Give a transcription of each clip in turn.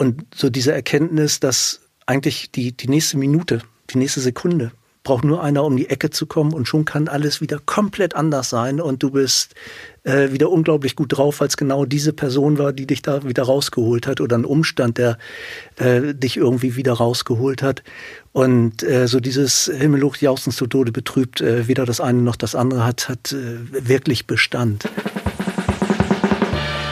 und so diese Erkenntnis, dass eigentlich die, die nächste Minute, die nächste Sekunde braucht nur einer um die Ecke zu kommen und schon kann alles wieder komplett anders sein und du bist äh, wieder unglaublich gut drauf, weil es genau diese Person war, die dich da wieder rausgeholt hat oder ein Umstand, der äh, dich irgendwie wieder rausgeholt hat. Und äh, so dieses Himmelhoch jaustens zu Tode betrübt, äh, weder das eine noch das andere hat, hat äh, wirklich Bestand.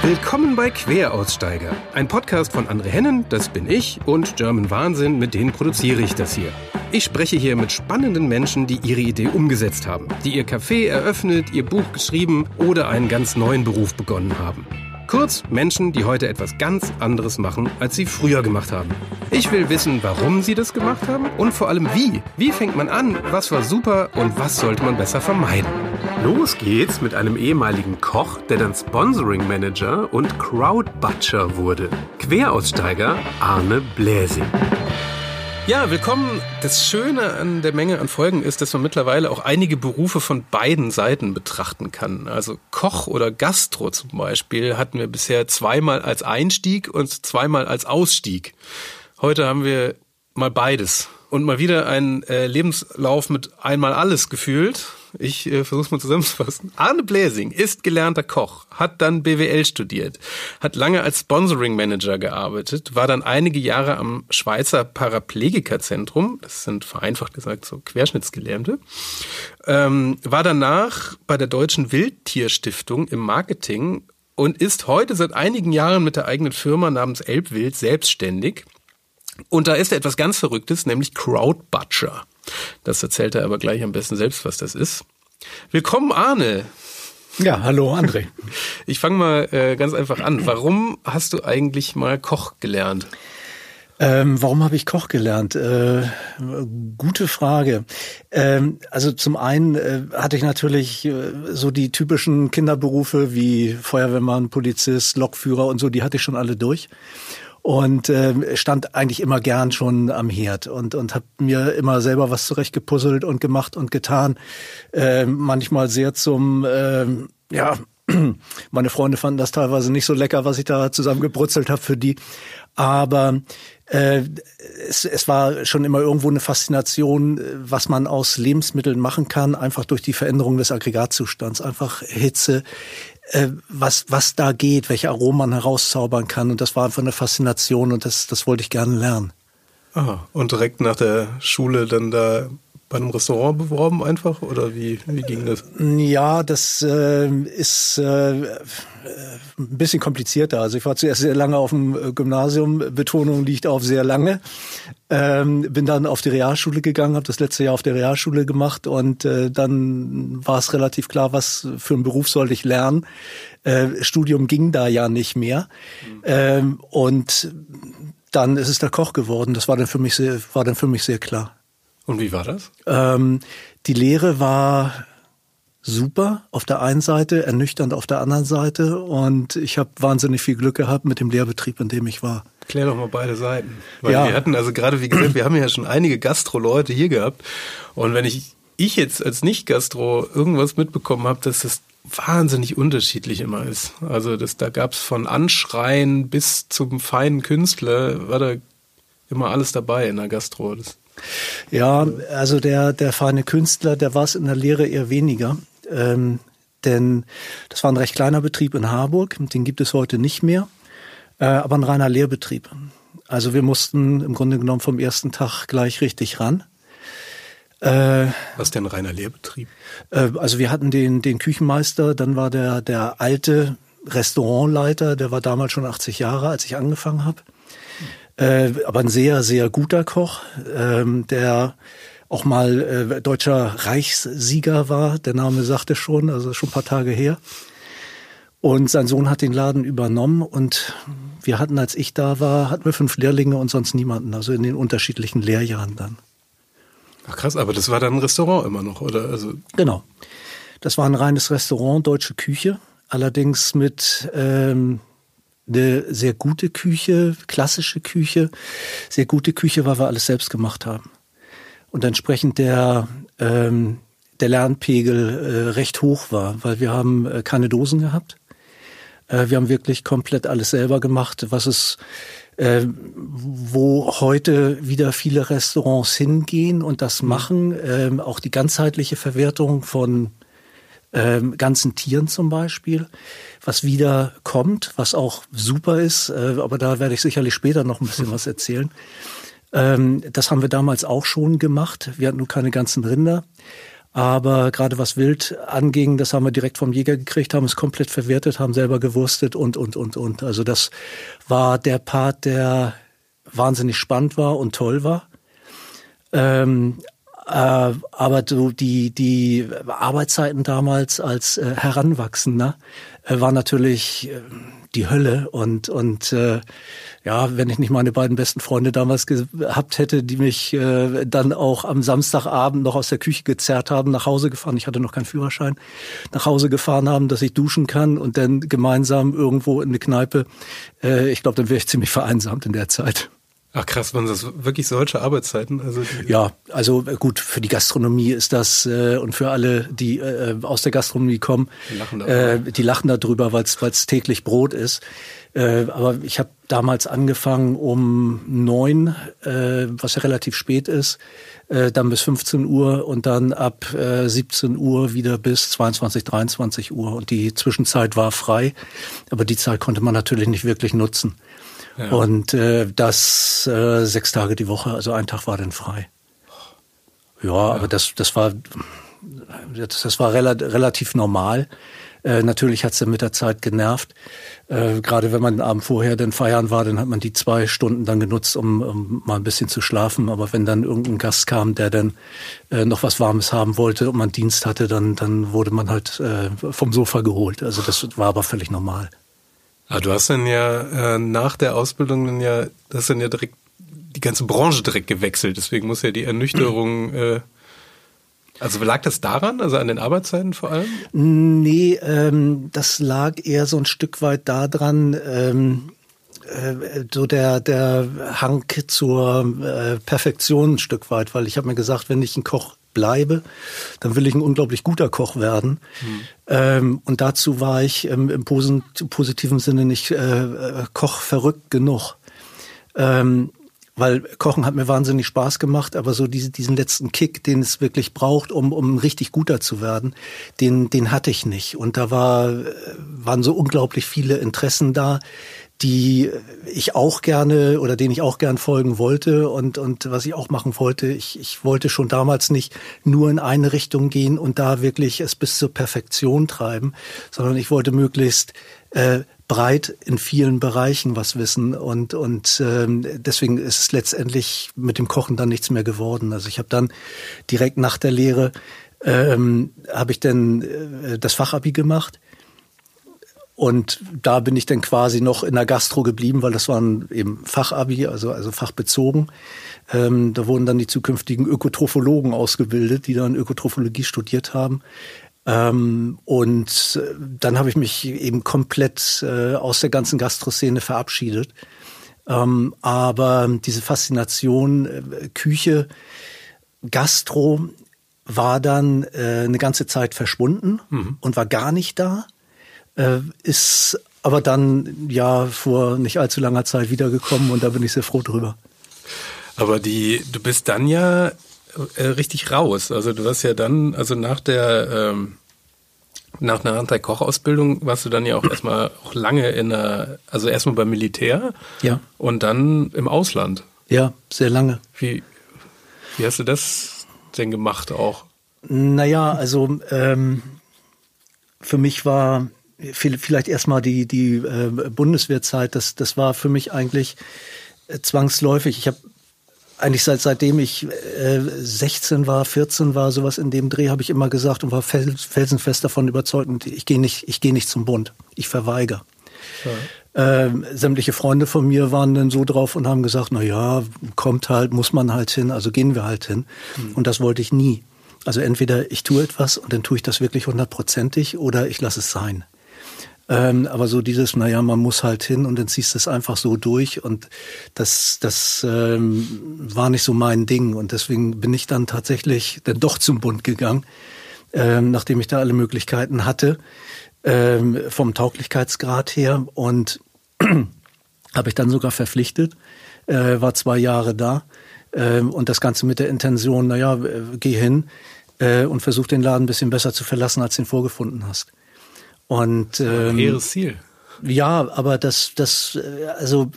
Willkommen bei Queraussteiger, ein Podcast von André Hennen, das bin ich, und German Wahnsinn, mit denen produziere ich das hier. Ich spreche hier mit spannenden Menschen, die ihre Idee umgesetzt haben, die ihr Café eröffnet, ihr Buch geschrieben oder einen ganz neuen Beruf begonnen haben. Kurz Menschen, die heute etwas ganz anderes machen, als sie früher gemacht haben. Ich will wissen, warum sie das gemacht haben und vor allem wie. Wie fängt man an, was war super und was sollte man besser vermeiden. Los geht's mit einem ehemaligen Koch, der dann Sponsoring Manager und Crowd Butcher wurde. Queraussteiger Arne Bläsing. Ja, willkommen. Das Schöne an der Menge an Folgen ist, dass man mittlerweile auch einige Berufe von beiden Seiten betrachten kann. Also Koch oder Gastro zum Beispiel hatten wir bisher zweimal als Einstieg und zweimal als Ausstieg. Heute haben wir mal beides und mal wieder einen äh, Lebenslauf mit einmal alles gefühlt. Ich äh, versuche es mal zusammenzufassen. Arne Bläsing ist gelernter Koch, hat dann BWL studiert, hat lange als Sponsoring Manager gearbeitet, war dann einige Jahre am Schweizer Paraplegikerzentrum, das sind vereinfacht gesagt so Querschnittsgelähmte, ähm, war danach bei der Deutschen Wildtierstiftung im Marketing und ist heute seit einigen Jahren mit der eigenen Firma namens Elbwild selbstständig. Und da ist er etwas ganz Verrücktes, nämlich Crowd Butcher. Das erzählt er aber gleich am besten selbst, was das ist. Willkommen, Arne. Ja, hallo, André. Ich fange mal äh, ganz einfach an. Warum hast du eigentlich mal Koch gelernt? Ähm, warum habe ich Koch gelernt? Äh, gute Frage. Ähm, also zum einen äh, hatte ich natürlich äh, so die typischen Kinderberufe wie Feuerwehrmann, Polizist, Lokführer und so, die hatte ich schon alle durch und äh, stand eigentlich immer gern schon am Herd und und habe mir immer selber was zurechtgepuzzelt und gemacht und getan. Äh, manchmal sehr zum äh, ja meine Freunde fanden das teilweise nicht so lecker, was ich da zusammengebrutzelt habe für die. Aber äh, es, es war schon immer irgendwo eine Faszination, was man aus Lebensmitteln machen kann, einfach durch die Veränderung des Aggregatzustands. Einfach Hitze, äh, was, was da geht, welche Aromen man herauszaubern kann. Und das war einfach eine Faszination und das, das wollte ich gerne lernen. Ah, und direkt nach der Schule dann da bei einem Restaurant beworben einfach oder wie, wie ging das? Ja, das äh, ist äh, ein bisschen komplizierter. Also ich war zuerst sehr lange auf dem Gymnasium, Betonung liegt auf sehr lange. Ähm, bin dann auf die Realschule gegangen, habe das letzte Jahr auf der Realschule gemacht und äh, dann war es relativ klar, was für einen Beruf sollte ich lernen. Äh, Studium ging da ja nicht mehr. Mhm. Ähm, und dann ist es der Koch geworden. Das war dann für mich sehr, war dann für mich sehr klar. Und wie war das? Ähm, die Lehre war super auf der einen Seite, ernüchternd auf der anderen Seite und ich habe wahnsinnig viel Glück gehabt mit dem Lehrbetrieb, in dem ich war. Klär doch mal beide Seiten. Weil ja. wir hatten also gerade, wie gesagt, wir haben ja schon einige Gastro-Leute hier gehabt und wenn ich, ich jetzt als Nicht-Gastro irgendwas mitbekommen habe, dass das wahnsinnig unterschiedlich immer ist. Also das, da gab es von Anschreien bis zum feinen Künstler, war da immer alles dabei in der Gastro. Das ja, also der, der feine Künstler, der war es in der Lehre eher weniger. Ähm, denn das war ein recht kleiner Betrieb in Harburg, den gibt es heute nicht mehr, äh, aber ein reiner Lehrbetrieb. Also wir mussten im Grunde genommen vom ersten Tag gleich richtig ran. Äh, Was denn reiner Lehrbetrieb? Äh, also wir hatten den, den Küchenmeister, dann war der, der alte Restaurantleiter, der war damals schon 80 Jahre, als ich angefangen habe äh, aber ein sehr, sehr guter Koch, ähm, der auch mal äh, deutscher Reichssieger war. Der Name sagte schon, also schon ein paar Tage her. Und sein Sohn hat den Laden übernommen und wir hatten, als ich da war, hatten wir fünf Lehrlinge und sonst niemanden, also in den unterschiedlichen Lehrjahren dann. Ach krass, aber das war dann ein Restaurant immer noch, oder? Also genau. Das war ein reines Restaurant, deutsche Küche, allerdings mit ähm, eine sehr gute Küche, klassische Küche, sehr gute Küche, weil wir alles selbst gemacht haben. Und entsprechend der, ähm, der Lernpegel äh, recht hoch war, weil wir haben äh, keine Dosen gehabt. Äh, wir haben wirklich komplett alles selber gemacht, was es äh, wo heute wieder viele Restaurants hingehen und das mhm. machen. Ähm, auch die ganzheitliche Verwertung von ähm, ganzen Tieren zum Beispiel, was wieder kommt, was auch super ist, äh, aber da werde ich sicherlich später noch ein bisschen was erzählen. Ähm, das haben wir damals auch schon gemacht. Wir hatten nur keine ganzen Rinder. Aber gerade was Wild anging, das haben wir direkt vom Jäger gekriegt, haben es komplett verwertet, haben selber gewurstet und, und, und, und. Also das war der Part, der wahnsinnig spannend war und toll war. Ähm, äh, aber so die, die Arbeitszeiten damals als äh, Heranwachsender äh, war natürlich äh, die Hölle. Und, und äh, ja, wenn ich nicht meine beiden besten Freunde damals gehabt hätte, die mich äh, dann auch am Samstagabend noch aus der Küche gezerrt haben, nach Hause gefahren, ich hatte noch keinen Führerschein, nach Hause gefahren haben, dass ich duschen kann und dann gemeinsam irgendwo in eine Kneipe, äh, ich glaube, dann wäre ich ziemlich vereinsamt in der Zeit. Ach krass, waren das wirklich solche Arbeitszeiten? Also ja, also äh, gut, für die Gastronomie ist das äh, und für alle, die äh, aus der Gastronomie kommen, die lachen, äh, die lachen darüber, weil es täglich Brot ist. Äh, aber ich habe damals angefangen um neun, äh, was ja relativ spät ist, äh, dann bis 15 Uhr und dann ab äh, 17 Uhr wieder bis 22, 23 Uhr. Und die Zwischenzeit war frei, aber die Zeit konnte man natürlich nicht wirklich nutzen. Ja. Und äh, das äh, sechs Tage die Woche, also ein Tag war dann frei. Ja, ja. aber das, das war das, das war rela relativ normal. Äh, natürlich hat's dann mit der Zeit genervt. Äh, Gerade wenn man den Abend vorher dann feiern war, dann hat man die zwei Stunden dann genutzt, um, um mal ein bisschen zu schlafen. Aber wenn dann irgendein Gast kam, der dann äh, noch was Warmes haben wollte und man Dienst hatte, dann, dann wurde man halt äh, vom Sofa geholt. Also das war aber völlig normal. Ah, du hast dann ja äh, nach der Ausbildung dann ja, das dann ja direkt die ganze Branche direkt gewechselt. Deswegen muss ja die Ernüchterung äh, also lag das daran, also an den Arbeitszeiten vor allem? Nee, ähm, das lag eher so ein Stück weit daran, ähm, äh, so der, der Hang zur äh, Perfektion ein Stück weit, weil ich habe mir gesagt, wenn ich ein Koch bleibe, dann will ich ein unglaublich guter Koch werden. Hm. Ähm, und dazu war ich ähm, im posit positiven Sinne nicht äh, äh Koch genug. Ähm, weil Kochen hat mir wahnsinnig Spaß gemacht, aber so diese, diesen letzten Kick, den es wirklich braucht, um, um richtig guter zu werden, den, den hatte ich nicht. Und da war, waren so unglaublich viele Interessen da, die ich auch gerne oder denen ich auch gern folgen wollte und, und was ich auch machen wollte. Ich, ich wollte schon damals nicht nur in eine Richtung gehen und da wirklich es bis zur Perfektion treiben, sondern ich wollte möglichst äh, breit in vielen Bereichen was wissen und und ähm, deswegen ist es letztendlich mit dem Kochen dann nichts mehr geworden. Also ich habe dann direkt nach der Lehre ähm, habe ich dann äh, das Fachabi gemacht und da bin ich dann quasi noch in der Gastro geblieben, weil das waren eben Fachabi, also also fachbezogen. Ähm, da wurden dann die zukünftigen Ökotrophologen ausgebildet, die dann Ökotrophologie studiert haben. Ähm, und äh, dann habe ich mich eben komplett äh, aus der ganzen Gastroszene verabschiedet. Ähm, aber diese Faszination äh, Küche, Gastro war dann äh, eine ganze Zeit verschwunden mhm. und war gar nicht da. Äh, ist aber dann ja vor nicht allzu langer Zeit wiedergekommen und da bin ich sehr froh drüber. Aber die, du bist dann ja äh, richtig raus. Also du warst ja dann, also nach der ähm, nach einer Anti-Koch-Ausbildung warst du dann ja auch erstmal auch lange in der, also erstmal beim Militär. Ja. Und dann im Ausland. Ja, sehr lange. Wie, wie hast du das denn gemacht auch? Naja, also ähm, für mich war vielleicht erstmal die, die äh, Bundeswehrzeit, das, das war für mich eigentlich äh, zwangsläufig. Ich habe eigentlich seit seitdem ich äh, 16 war, 14 war, sowas in dem Dreh, habe ich immer gesagt und war felsenfest davon überzeugt, ich gehe nicht, ich gehe nicht zum Bund, ich verweigere. Ja. Ähm, sämtliche Freunde von mir waren dann so drauf und haben gesagt, na ja, kommt halt, muss man halt hin, also gehen wir halt hin. Mhm. Und das wollte ich nie. Also entweder ich tue etwas und dann tue ich das wirklich hundertprozentig oder ich lasse es sein. Ähm, aber so dieses, naja, man muss halt hin und dann ziehst du es einfach so durch und das, das ähm, war nicht so mein Ding und deswegen bin ich dann tatsächlich dann doch zum Bund gegangen, ähm, nachdem ich da alle Möglichkeiten hatte, ähm, vom Tauglichkeitsgrad her und habe ich dann sogar verpflichtet, äh, war zwei Jahre da äh, und das Ganze mit der Intention, naja, äh, geh hin äh, und versuch den Laden ein bisschen besser zu verlassen, als du ihn vorgefunden hast. Und ähm, hehres Ziel. Ja, aber das, das, äh, also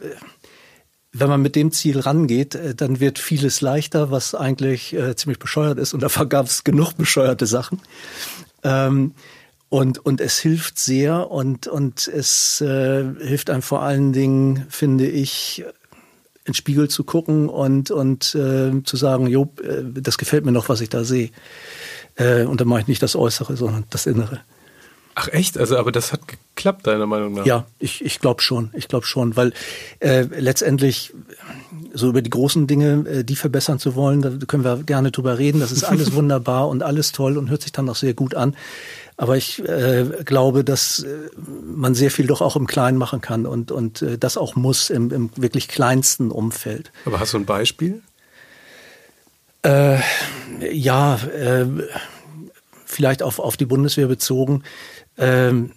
wenn man mit dem Ziel rangeht, äh, dann wird vieles leichter, was eigentlich äh, ziemlich bescheuert ist. Und davon gab es genug bescheuerte Sachen. Ähm, und, und es hilft sehr und, und es äh, hilft einem vor allen Dingen, finde ich, ins Spiegel zu gucken und, und äh, zu sagen, jo, äh, das gefällt mir noch, was ich da sehe. Äh, und dann mache ich nicht das Äußere, sondern das Innere. Ach echt? Also, aber das hat geklappt, deiner Meinung nach? Ja, ich, ich glaube schon. Ich glaube schon, weil äh, letztendlich so über die großen Dinge, äh, die verbessern zu wollen, da können wir gerne drüber reden. Das ist alles wunderbar und alles toll und hört sich dann auch sehr gut an. Aber ich äh, glaube, dass äh, man sehr viel doch auch im Kleinen machen kann und, und äh, das auch muss im, im wirklich kleinsten Umfeld. Aber hast du ein Beispiel? Äh, ja, äh, vielleicht auf, auf die Bundeswehr bezogen ähm,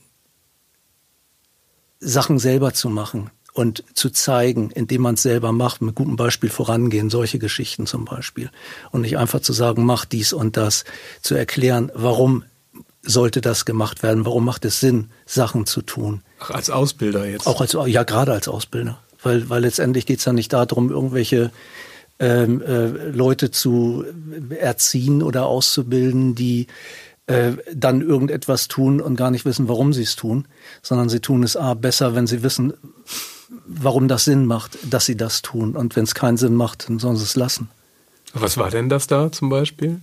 Sachen selber zu machen und zu zeigen, indem man es selber macht, mit gutem Beispiel vorangehen, solche Geschichten zum Beispiel. Und nicht einfach zu sagen, mach dies und das, zu erklären, warum sollte das gemacht werden, warum macht es Sinn, Sachen zu tun. Ach, als Ausbilder jetzt? Auch als, ja, gerade als Ausbilder. Weil, weil letztendlich geht es ja nicht darum, irgendwelche ähm, äh, Leute zu erziehen oder auszubilden, die äh, dann irgendetwas tun und gar nicht wissen, warum sie es tun, sondern sie tun es A besser, wenn sie wissen, warum das Sinn macht, dass sie das tun. Und wenn es keinen Sinn macht, dann sollen sie es lassen. Was war denn das da zum Beispiel?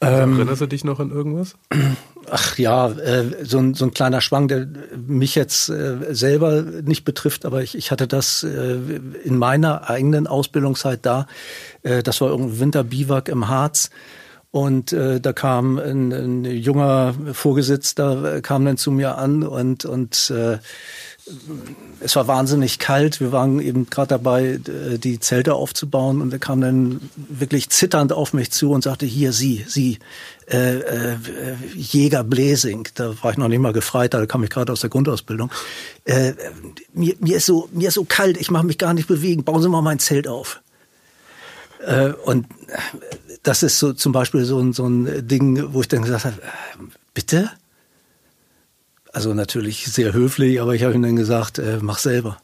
Ähm, Erinnerst du dich noch an irgendwas? Ach ja, äh, so, ein, so ein kleiner Schwang, der mich jetzt äh, selber nicht betrifft, aber ich, ich hatte das äh, in meiner eigenen Ausbildungszeit da. Äh, das war irgendein Winterbiwak im Harz. Und äh, da kam ein, ein junger Vorgesetzter, äh, kam dann zu mir an und, und äh, es war wahnsinnig kalt. Wir waren eben gerade dabei, die Zelte aufzubauen und er kam dann wirklich zitternd auf mich zu und sagte, hier, Sie, Sie, äh, äh, Jäger Bläsing. Da war ich noch nicht mal gefreit, da kam ich gerade aus der Grundausbildung. Äh, mir, mir, ist so, mir ist so kalt, ich mache mich gar nicht bewegen. Bauen Sie mal mein Zelt auf. Äh, und das ist so zum Beispiel so ein, so ein Ding, wo ich dann gesagt habe, bitte? Also natürlich sehr höflich, aber ich habe ihm dann gesagt, äh, mach selber.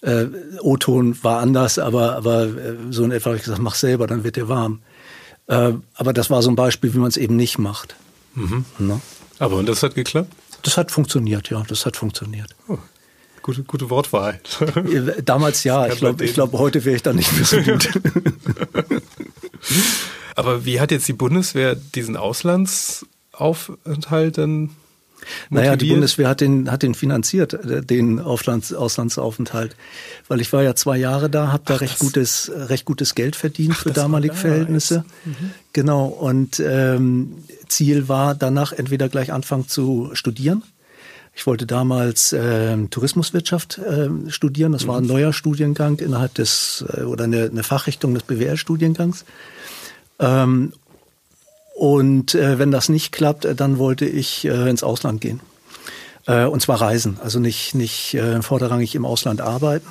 Äh, O-Ton war anders, aber, aber äh, so in etwa habe ich gesagt, mach selber, dann wird dir warm. Äh, aber das war so ein Beispiel, wie man es eben nicht macht. Mhm. Ne? Aber und das hat geklappt? Das hat funktioniert, ja, das hat funktioniert. Oh, Gute, gute Wortwahl. Damals ja, ich glaube, ich glaube, heute wäre ich da nicht mehr so gut. Aber wie hat jetzt die Bundeswehr diesen Auslandsaufenthalt denn Motiviert? Naja, die Bundeswehr hat den, hat den finanziert, äh, den Auslands, Auslandsaufenthalt. Weil ich war ja zwei Jahre da, habe da Ach, recht gutes, recht gutes Geld verdient Ach, für damalige Verhältnisse. Mhm. Genau. Und ähm, Ziel war danach entweder gleich anfangen zu studieren ich wollte damals äh, Tourismuswirtschaft äh, studieren. Das war ein mhm. neuer Studiengang innerhalb des äh, oder eine, eine Fachrichtung des BWL-Studiengangs. Ähm, und äh, wenn das nicht klappt, äh, dann wollte ich äh, ins Ausland gehen. Äh, und zwar reisen, also nicht, nicht äh, vorderrangig im Ausland arbeiten.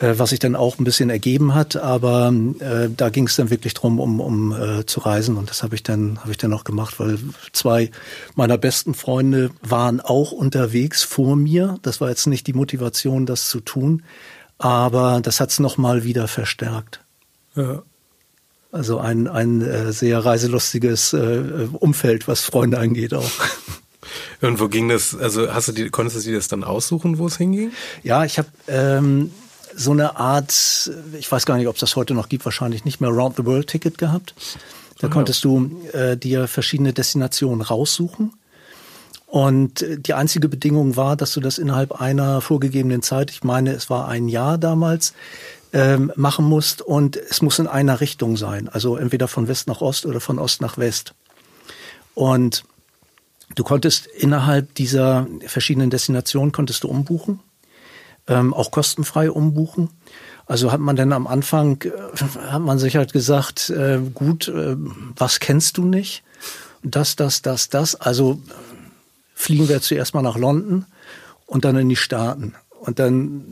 Äh, was sich dann auch ein bisschen ergeben hat. Aber äh, da ging es dann wirklich drum, um, um äh, zu reisen und das habe ich dann habe ich dann auch gemacht, weil zwei meiner besten Freunde waren auch unterwegs vor mir. Das war jetzt nicht die Motivation, das zu tun, aber das hat es noch mal wieder verstärkt. Ja. Also ein, ein äh, sehr reiselustiges äh, Umfeld, was Freunde angeht auch. Und wo ging das? Also hast du die, konntest du dir das dann aussuchen, wo es hinging? Ja, ich habe ähm, so eine Art, ich weiß gar nicht, ob es das heute noch gibt, wahrscheinlich nicht mehr Round the World Ticket gehabt. Da oh, konntest du äh, dir verschiedene Destinationen raussuchen. Und äh, die einzige Bedingung war, dass du das innerhalb einer vorgegebenen Zeit, ich meine, es war ein Jahr damals, ähm, machen musst und es muss in einer Richtung sein. Also entweder von West nach Ost oder von Ost nach West. Und du konntest innerhalb dieser verschiedenen Destinationen konntest du umbuchen ähm, auch kostenfrei umbuchen. Also hat man denn am Anfang, äh, hat man sich halt gesagt, äh, gut, äh, was kennst du nicht? Das, das, das, das. Also fliegen wir zuerst mal nach London und dann in die Staaten. Und dann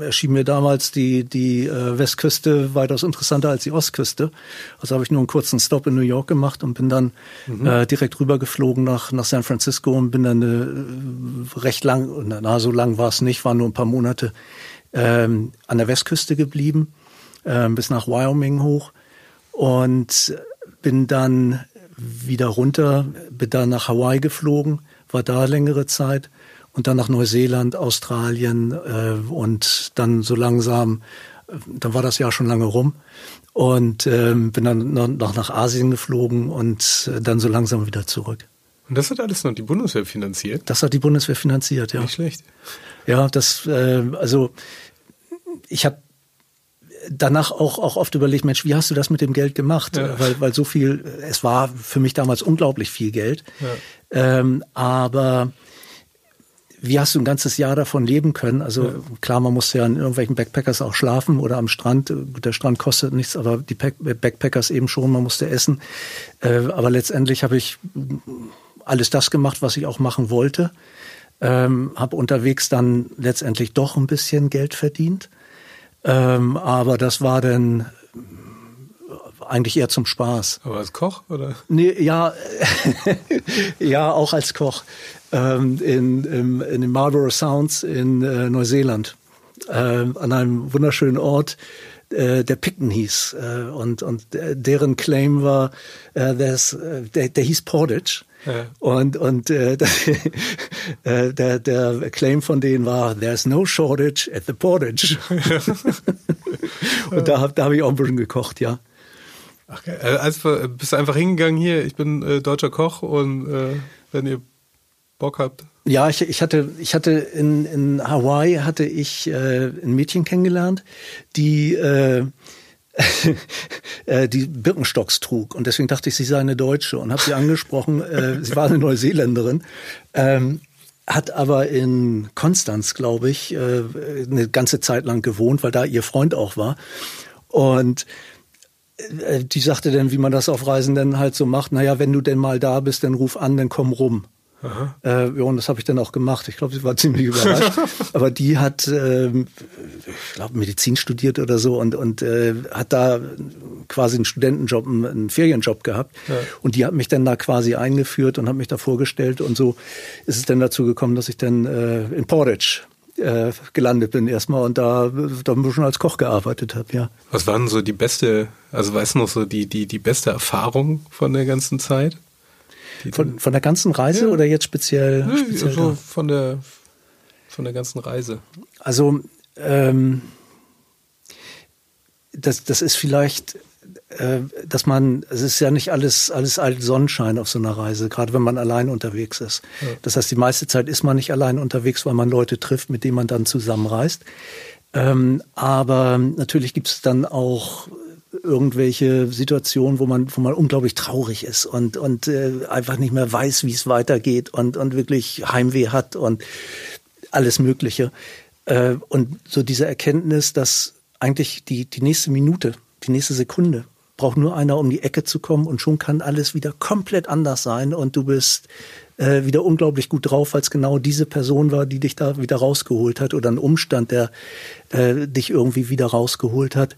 erschien mir damals die, die äh, Westküste weitaus interessanter als die Ostküste. Also habe ich nur einen kurzen Stop in New York gemacht und bin dann mhm. äh, direkt rübergeflogen nach, nach San Francisco und bin dann äh, recht lang, na so lang war es nicht, waren nur ein paar Monate, ähm, an der Westküste geblieben, äh, bis nach Wyoming hoch und bin dann wieder runter, bin dann nach Hawaii geflogen, war da längere Zeit und dann nach Neuseeland, Australien äh, und dann so langsam, äh, dann war das Jahr schon lange rum und ähm, bin dann noch nach Asien geflogen und äh, dann so langsam wieder zurück. Und das hat alles noch die Bundeswehr finanziert? Das hat die Bundeswehr finanziert, ja. Nicht schlecht. Ja, das, äh, also ich habe danach auch, auch oft überlegt, Mensch, wie hast du das mit dem Geld gemacht? Ja. Weil, weil so viel, es war für mich damals unglaublich viel Geld. Ja. Ähm, aber wie hast du ein ganzes Jahr davon leben können? Also ja. klar, man musste ja in irgendwelchen Backpackers auch schlafen oder am Strand. Der Strand kostet nichts, aber die Backpackers eben schon, man musste essen. Äh, aber letztendlich habe ich alles das gemacht, was ich auch machen wollte. Ähm, habe unterwegs dann letztendlich doch ein bisschen Geld verdient. Ähm, aber das war dann eigentlich eher zum Spaß. Aber als Koch oder? Nee, ja, ja, auch als Koch ähm, in, im, in den Marlborough Sounds in äh, Neuseeland. Äh, an einem wunderschönen Ort äh, der Picken hieß. Äh, und und deren Claim war äh, there's, äh, der, der hieß Portage. Ja. und und äh, äh, der der Claim von denen war there's no shortage at the Portage. Und da da habe ich auch ein bisschen gekocht ja. Ach, okay. also bist du einfach hingegangen hier? Ich bin äh, deutscher Koch und äh, wenn ihr Bock habt. Ja, ich, ich hatte, ich hatte in, in Hawaii hatte ich äh, ein Mädchen kennengelernt, die äh, äh, die Birkenstocks trug und deswegen dachte ich, sie sei eine Deutsche und habe sie angesprochen. Äh, sie war eine Neuseeländerin, ähm, hat aber in Konstanz, glaube ich, äh, eine ganze Zeit lang gewohnt, weil da ihr Freund auch war und äh, die sagte dann, wie man das auf Reisen denn halt so macht. Naja, wenn du denn mal da bist, dann ruf an, dann komm rum. Äh, ja, und das habe ich dann auch gemacht. Ich glaube, sie war ziemlich überrascht. Aber die hat, äh, ich glaube, Medizin studiert oder so und, und äh, hat da quasi einen Studentenjob, einen, Ferienjob gehabt. Ja. Und die hat mich dann da quasi eingeführt und hat mich da vorgestellt. Und so ist es dann dazu gekommen, dass ich dann äh, in Porridge äh, gelandet bin erstmal und da, da ein bisschen als Koch gearbeitet habe, ja. Was waren so die beste, also weißt du noch so die, die, die beste Erfahrung von der ganzen Zeit? Von, von der ganzen Reise ja. oder jetzt speziell? Nee, speziell so von der von der ganzen Reise. Also ähm, das, das ist vielleicht, äh, dass man, es ist ja nicht alles alles alt Sonnenschein auf so einer Reise, gerade wenn man allein unterwegs ist. Ja. Das heißt, die meiste Zeit ist man nicht allein unterwegs, weil man Leute trifft, mit denen man dann zusammenreist. Ähm, aber natürlich gibt es dann auch irgendwelche Situationen, wo man, wo man unglaublich traurig ist und, und äh, einfach nicht mehr weiß, wie es weitergeht und, und wirklich Heimweh hat und alles Mögliche. Äh, und so diese Erkenntnis, dass eigentlich die, die nächste Minute, die nächste Sekunde braucht nur einer um die Ecke zu kommen und schon kann alles wieder komplett anders sein und du bist äh, wieder unglaublich gut drauf, weil es genau diese Person war, die dich da wieder rausgeholt hat oder ein Umstand, der äh, dich irgendwie wieder rausgeholt hat.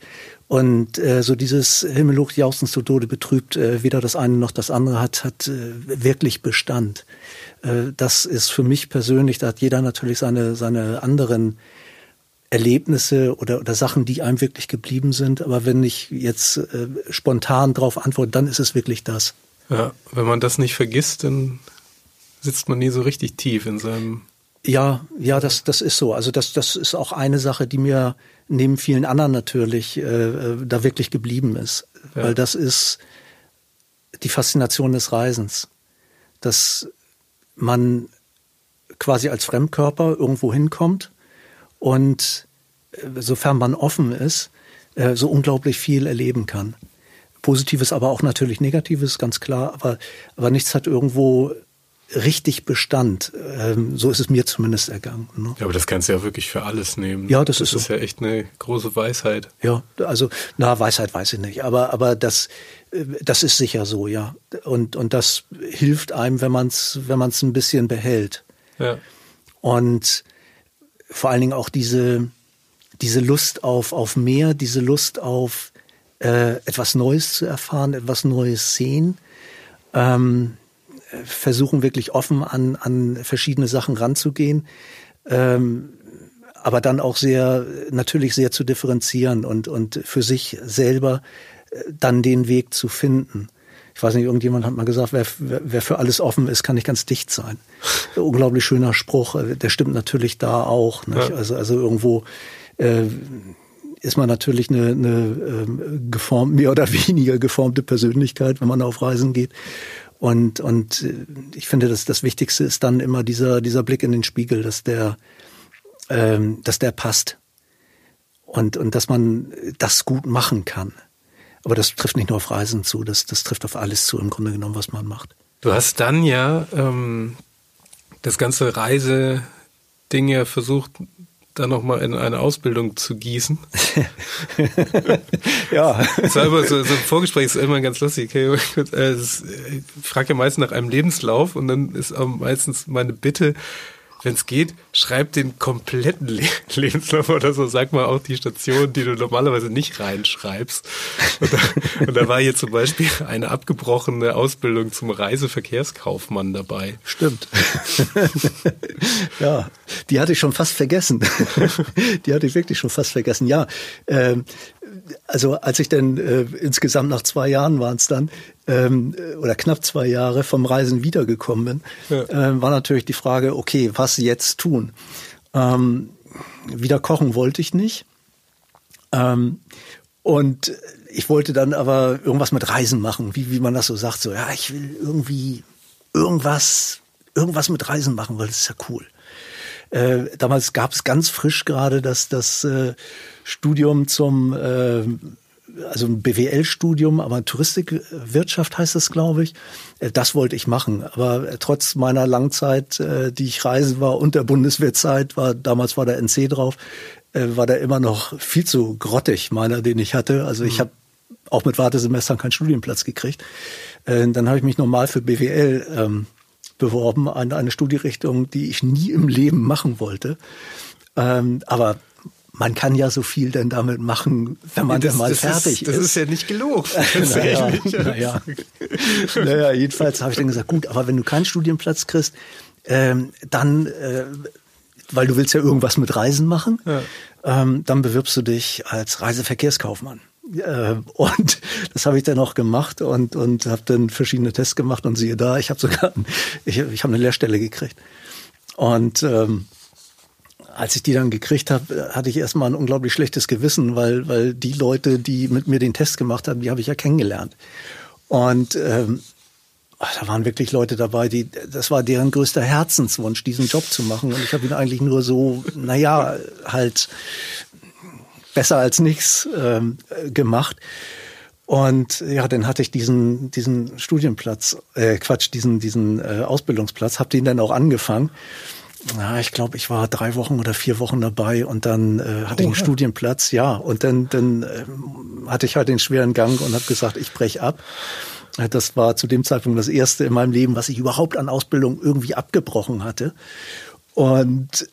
Und äh, so dieses Himmelhoch jaustens zu Tode betrübt, äh, weder das eine noch das andere hat, hat äh, wirklich Bestand. Äh, das ist für mich persönlich, da hat jeder natürlich seine, seine anderen Erlebnisse oder, oder Sachen, die einem wirklich geblieben sind. Aber wenn ich jetzt äh, spontan darauf antworte, dann ist es wirklich das. Ja, wenn man das nicht vergisst, dann sitzt man nie so richtig tief in seinem ja, ja, das, das ist so. Also das, das ist auch eine Sache, die mir neben vielen anderen natürlich äh, äh, da wirklich geblieben ist. Ja. Weil das ist die Faszination des Reisens. Dass man quasi als Fremdkörper irgendwo hinkommt und äh, sofern man offen ist, äh, so unglaublich viel erleben kann. Positives, aber auch natürlich Negatives, ganz klar. Aber, aber nichts hat irgendwo richtig Bestand. Ähm, so ist es mir zumindest ergangen. Ne? Ja, aber das kannst du ja wirklich für alles nehmen. Ja, das, das ist so. ist ja echt eine große Weisheit. Ja, also na Weisheit weiß ich nicht, aber aber das äh, das ist sicher so, ja. Und und das hilft einem, wenn man es wenn man es ein bisschen behält. Ja. Und vor allen Dingen auch diese, diese Lust auf, auf mehr, diese Lust auf äh, etwas Neues zu erfahren, etwas Neues sehen. Ähm, versuchen wirklich offen an, an verschiedene Sachen ranzugehen. Ähm, aber dann auch sehr, natürlich sehr zu differenzieren und, und für sich selber äh, dann den Weg zu finden. Ich weiß nicht, irgendjemand hat mal gesagt, wer, wer für alles offen ist, kann nicht ganz dicht sein. Unglaublich schöner Spruch, äh, der stimmt natürlich da auch. Nicht? Ja. Also, also irgendwo äh, ist man natürlich eine, eine ähm, geformt, mehr oder weniger geformte Persönlichkeit, wenn man auf Reisen geht. Und, und äh, ich finde, dass das Wichtigste ist dann immer dieser, dieser Blick in den Spiegel, dass der, ähm, dass der passt. Und, und dass man das gut machen kann. Aber das trifft nicht nur auf Reisen zu, das, das trifft auf alles zu, im Grunde genommen, was man macht. Du hast dann ja ähm, das ganze Reiseding ja versucht, da nochmal in eine Ausbildung zu gießen. ja. Das war immer so, so ein Vorgespräch ist immer ganz lustig. Okay? Äh, ich frage ja meistens nach einem Lebenslauf und dann ist meistens meine Bitte, wenn es geht, schreib den kompletten Le Lebenslauf oder so. Sag mal auch die Station, die du normalerweise nicht reinschreibst. Und da, und da war hier zum Beispiel eine abgebrochene Ausbildung zum Reiseverkehrskaufmann dabei. Stimmt. ja, die hatte ich schon fast vergessen. die hatte ich wirklich schon fast vergessen. Ja, ähm, also als ich dann äh, insgesamt nach zwei Jahren waren es dann ähm, oder knapp zwei Jahre vom Reisen wiedergekommen bin, ja. äh, war natürlich die Frage, okay, was jetzt tun? Ähm, wieder kochen wollte ich nicht. Ähm, und ich wollte dann aber irgendwas mit Reisen machen, wie, wie man das so sagt, so, ja, ich will irgendwie irgendwas, irgendwas mit Reisen machen, weil das ist ja cool. Äh, damals gab es ganz frisch gerade das, das äh, Studium zum, äh, also ein BWL-Studium, aber Touristikwirtschaft heißt es, glaube ich. Äh, das wollte ich machen. Aber äh, trotz meiner Langzeit, äh, die ich reisen war und der Bundeswehrzeit, war damals war der NC drauf, war der immer noch viel zu grottig, meiner, den ich hatte. Also ich mhm. habe auch mit Wartesemestern keinen Studienplatz gekriegt. Dann habe ich mich normal für BWL ähm, beworben, an eine Studierichtung, die ich nie im Leben machen wollte. Ähm, aber man kann ja so viel denn damit machen, wenn man das, mal das fertig ist, Das ist ja nicht gelogen. naja, naja. naja, jedenfalls habe ich dann gesagt, gut, aber wenn du keinen Studienplatz kriegst, ähm, dann, äh, weil du willst ja irgendwas mit Reisen machen, ja. ähm, dann bewirbst du dich als Reiseverkehrskaufmann. Äh, und das habe ich dann auch gemacht und, und habe dann verschiedene Tests gemacht und siehe da, ich habe sogar, ich, ich habe eine Lehrstelle gekriegt. Und ähm, als ich die dann gekriegt habe, hatte ich erstmal ein unglaublich schlechtes Gewissen, weil, weil die Leute, die mit mir den Test gemacht haben, die habe ich ja kennengelernt. Und ähm, da waren wirklich Leute dabei, die, das war deren größter Herzenswunsch, diesen Job zu machen. Und ich habe ihn eigentlich nur so, naja, halt besser als nichts ähm, gemacht. Und ja, dann hatte ich diesen diesen Studienplatz, äh, Quatsch, diesen diesen äh, Ausbildungsplatz, habe den dann auch angefangen ja, ich glaube, ich war drei Wochen oder vier Wochen dabei und dann äh, hatte oh, ich einen ja. Studienplatz, ja. Und dann, dann äh, hatte ich halt den schweren Gang und habe gesagt, ich brech ab. Das war zu dem Zeitpunkt das erste in meinem Leben, was ich überhaupt an Ausbildung irgendwie abgebrochen hatte. Und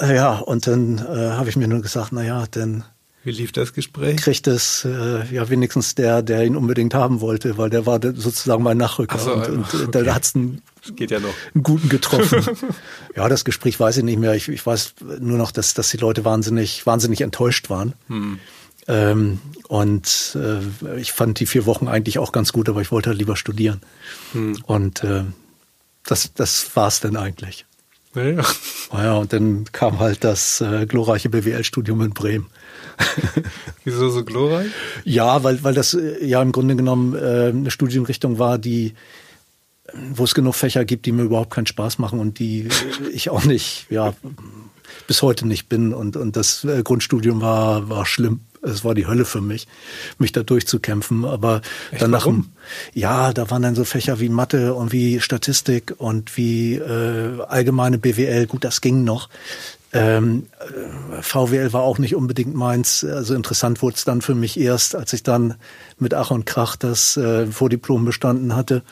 äh, ja, und dann äh, habe ich mir nur gesagt, na ja, dann wie lief das Gespräch? Kriegt es äh, ja wenigstens der, der ihn unbedingt haben wollte, weil der war sozusagen mein Nachrücker. So, und, und okay. da hat's einen, ja einen guten getroffen. ja, das Gespräch weiß ich nicht mehr. Ich, ich weiß nur noch, dass, dass die Leute wahnsinnig, wahnsinnig enttäuscht waren. Hm. Ähm, und äh, ich fand die vier Wochen eigentlich auch ganz gut, aber ich wollte halt lieber studieren. Hm. Und äh, das, das war's dann eigentlich. Ja, ja. ja, und dann kam halt das äh, glorreiche BWL-Studium in Bremen. Wieso so glorreich? Ja, weil, weil das äh, ja im Grunde genommen äh, eine Studienrichtung war, die wo es genug Fächer gibt, die mir überhaupt keinen Spaß machen und die ich auch nicht, ja, bis heute nicht bin. Und, und das äh, Grundstudium war, war schlimm. Es war die Hölle für mich, mich da durchzukämpfen. Aber Echt, dann nach warum? ja, da waren dann so Fächer wie Mathe und wie Statistik und wie äh, allgemeine BWL. Gut, das ging noch. Ähm, äh, VWL war auch nicht unbedingt meins. Also interessant wurde es dann für mich erst, als ich dann mit Ach und Krach das äh, Vordiplom bestanden hatte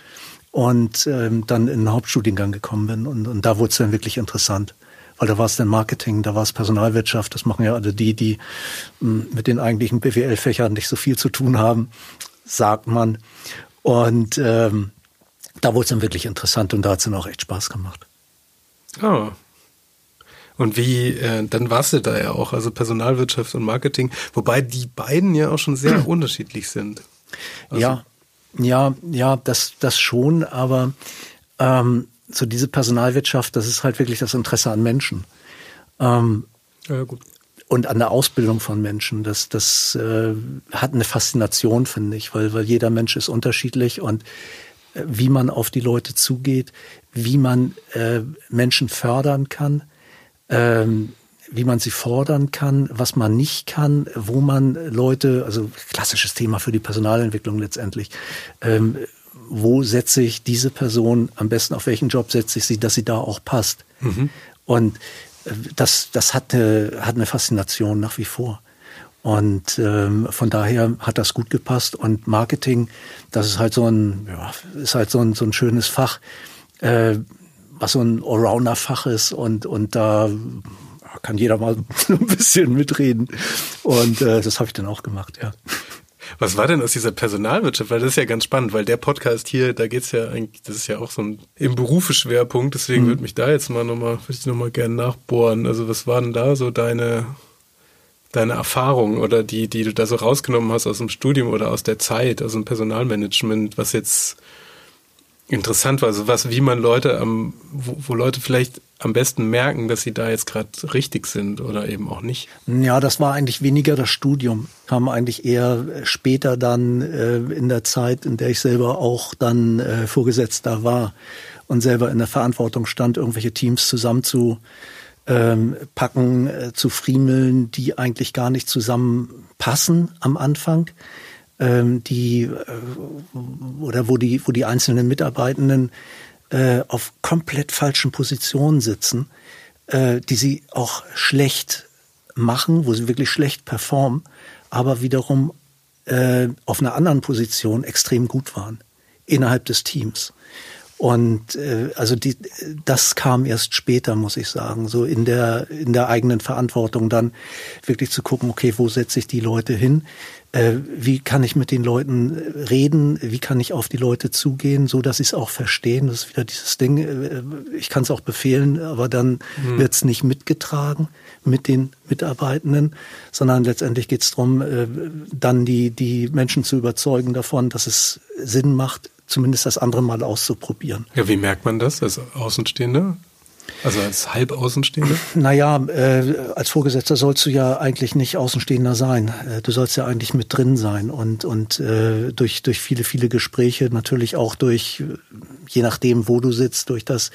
und ähm, dann in den Hauptstudiengang gekommen bin. Und, und da wurde es dann wirklich interessant, Oder war es denn Marketing, da war es Personalwirtschaft, das machen ja alle die, die hm, mit den eigentlichen BWL-Fächern nicht so viel zu tun haben, sagt man. Und ähm, da wurde es dann wirklich interessant und da hat es dann auch echt Spaß gemacht. Oh. Und wie, äh, dann warst du da ja auch, also Personalwirtschaft und Marketing, wobei die beiden ja auch schon sehr unterschiedlich sind. Also ja, ja, ja, das, das schon, aber ähm, so diese Personalwirtschaft, das ist halt wirklich das Interesse an Menschen. Ähm, ja, gut. Und an der Ausbildung von Menschen. Das, das äh, hat eine Faszination, finde ich, weil, weil jeder Mensch ist unterschiedlich und äh, wie man auf die Leute zugeht, wie man äh, Menschen fördern kann, ähm, wie man sie fordern kann, was man nicht kann, wo man Leute, also klassisches Thema für die Personalentwicklung letztendlich, ähm, wo setze ich diese Person am besten, auf welchen Job setze ich sie, dass sie da auch passt. Mhm. Und äh, das, das hat eine, hat eine Faszination nach wie vor. Und ähm, von daher hat das gut gepasst. Und Marketing, das ist halt so ein, ja, ist halt so ein, so ein schönes Fach, äh, was so ein Allrounder-Fach ist. Und, und da kann jeder mal ein bisschen mitreden. Und äh, das habe ich dann auch gemacht, ja. Was war denn aus dieser Personalwirtschaft? Weil das ist ja ganz spannend, weil der Podcast hier, da geht's ja eigentlich, das ist ja auch so ein im Berufe Schwerpunkt, deswegen mhm. würde mich da jetzt mal nochmal, würde ich nochmal gerne nachbohren. Also was war denn da so deine, deine Erfahrung oder die, die du da so rausgenommen hast aus dem Studium oder aus der Zeit, aus dem Personalmanagement, was jetzt interessant war, also was, wie man Leute am, wo, wo Leute vielleicht am besten merken, dass sie da jetzt gerade richtig sind oder eben auch nicht? Ja, das war eigentlich weniger das Studium. Kam eigentlich eher später dann äh, in der Zeit, in der ich selber auch dann äh, Vorgesetzter war und selber in der Verantwortung stand, irgendwelche Teams zusammen zu ähm, packen, äh, zu friemeln, die eigentlich gar nicht zusammenpassen am Anfang ähm, die äh, oder wo die wo die einzelnen Mitarbeitenden äh, auf komplett falschen Positionen sitzen, äh, die sie auch schlecht machen, wo sie wirklich schlecht performen, aber wiederum äh, auf einer anderen Position extrem gut waren innerhalb des Teams. Und äh, also die, das kam erst später, muss ich sagen, so in der in der eigenen Verantwortung dann wirklich zu gucken, okay, wo setze ich die Leute hin? Äh, wie kann ich mit den Leuten reden? Wie kann ich auf die Leute zugehen, so dass sie es auch verstehen? Das ist wieder dieses Ding. Äh, ich kann es auch befehlen, aber dann mhm. wird es nicht mitgetragen mit den Mitarbeitenden, sondern letztendlich geht es darum, äh, dann die die Menschen zu überzeugen davon, dass es Sinn macht, zumindest das andere Mal auszuprobieren. Ja, wie merkt man das als Außenstehender? Also als Halbaußenstehender? Naja, äh, als Vorgesetzter sollst du ja eigentlich nicht Außenstehender sein. Äh, du sollst ja eigentlich mit drin sein und, und äh, durch, durch viele, viele Gespräche, natürlich auch durch, je nachdem, wo du sitzt, durch das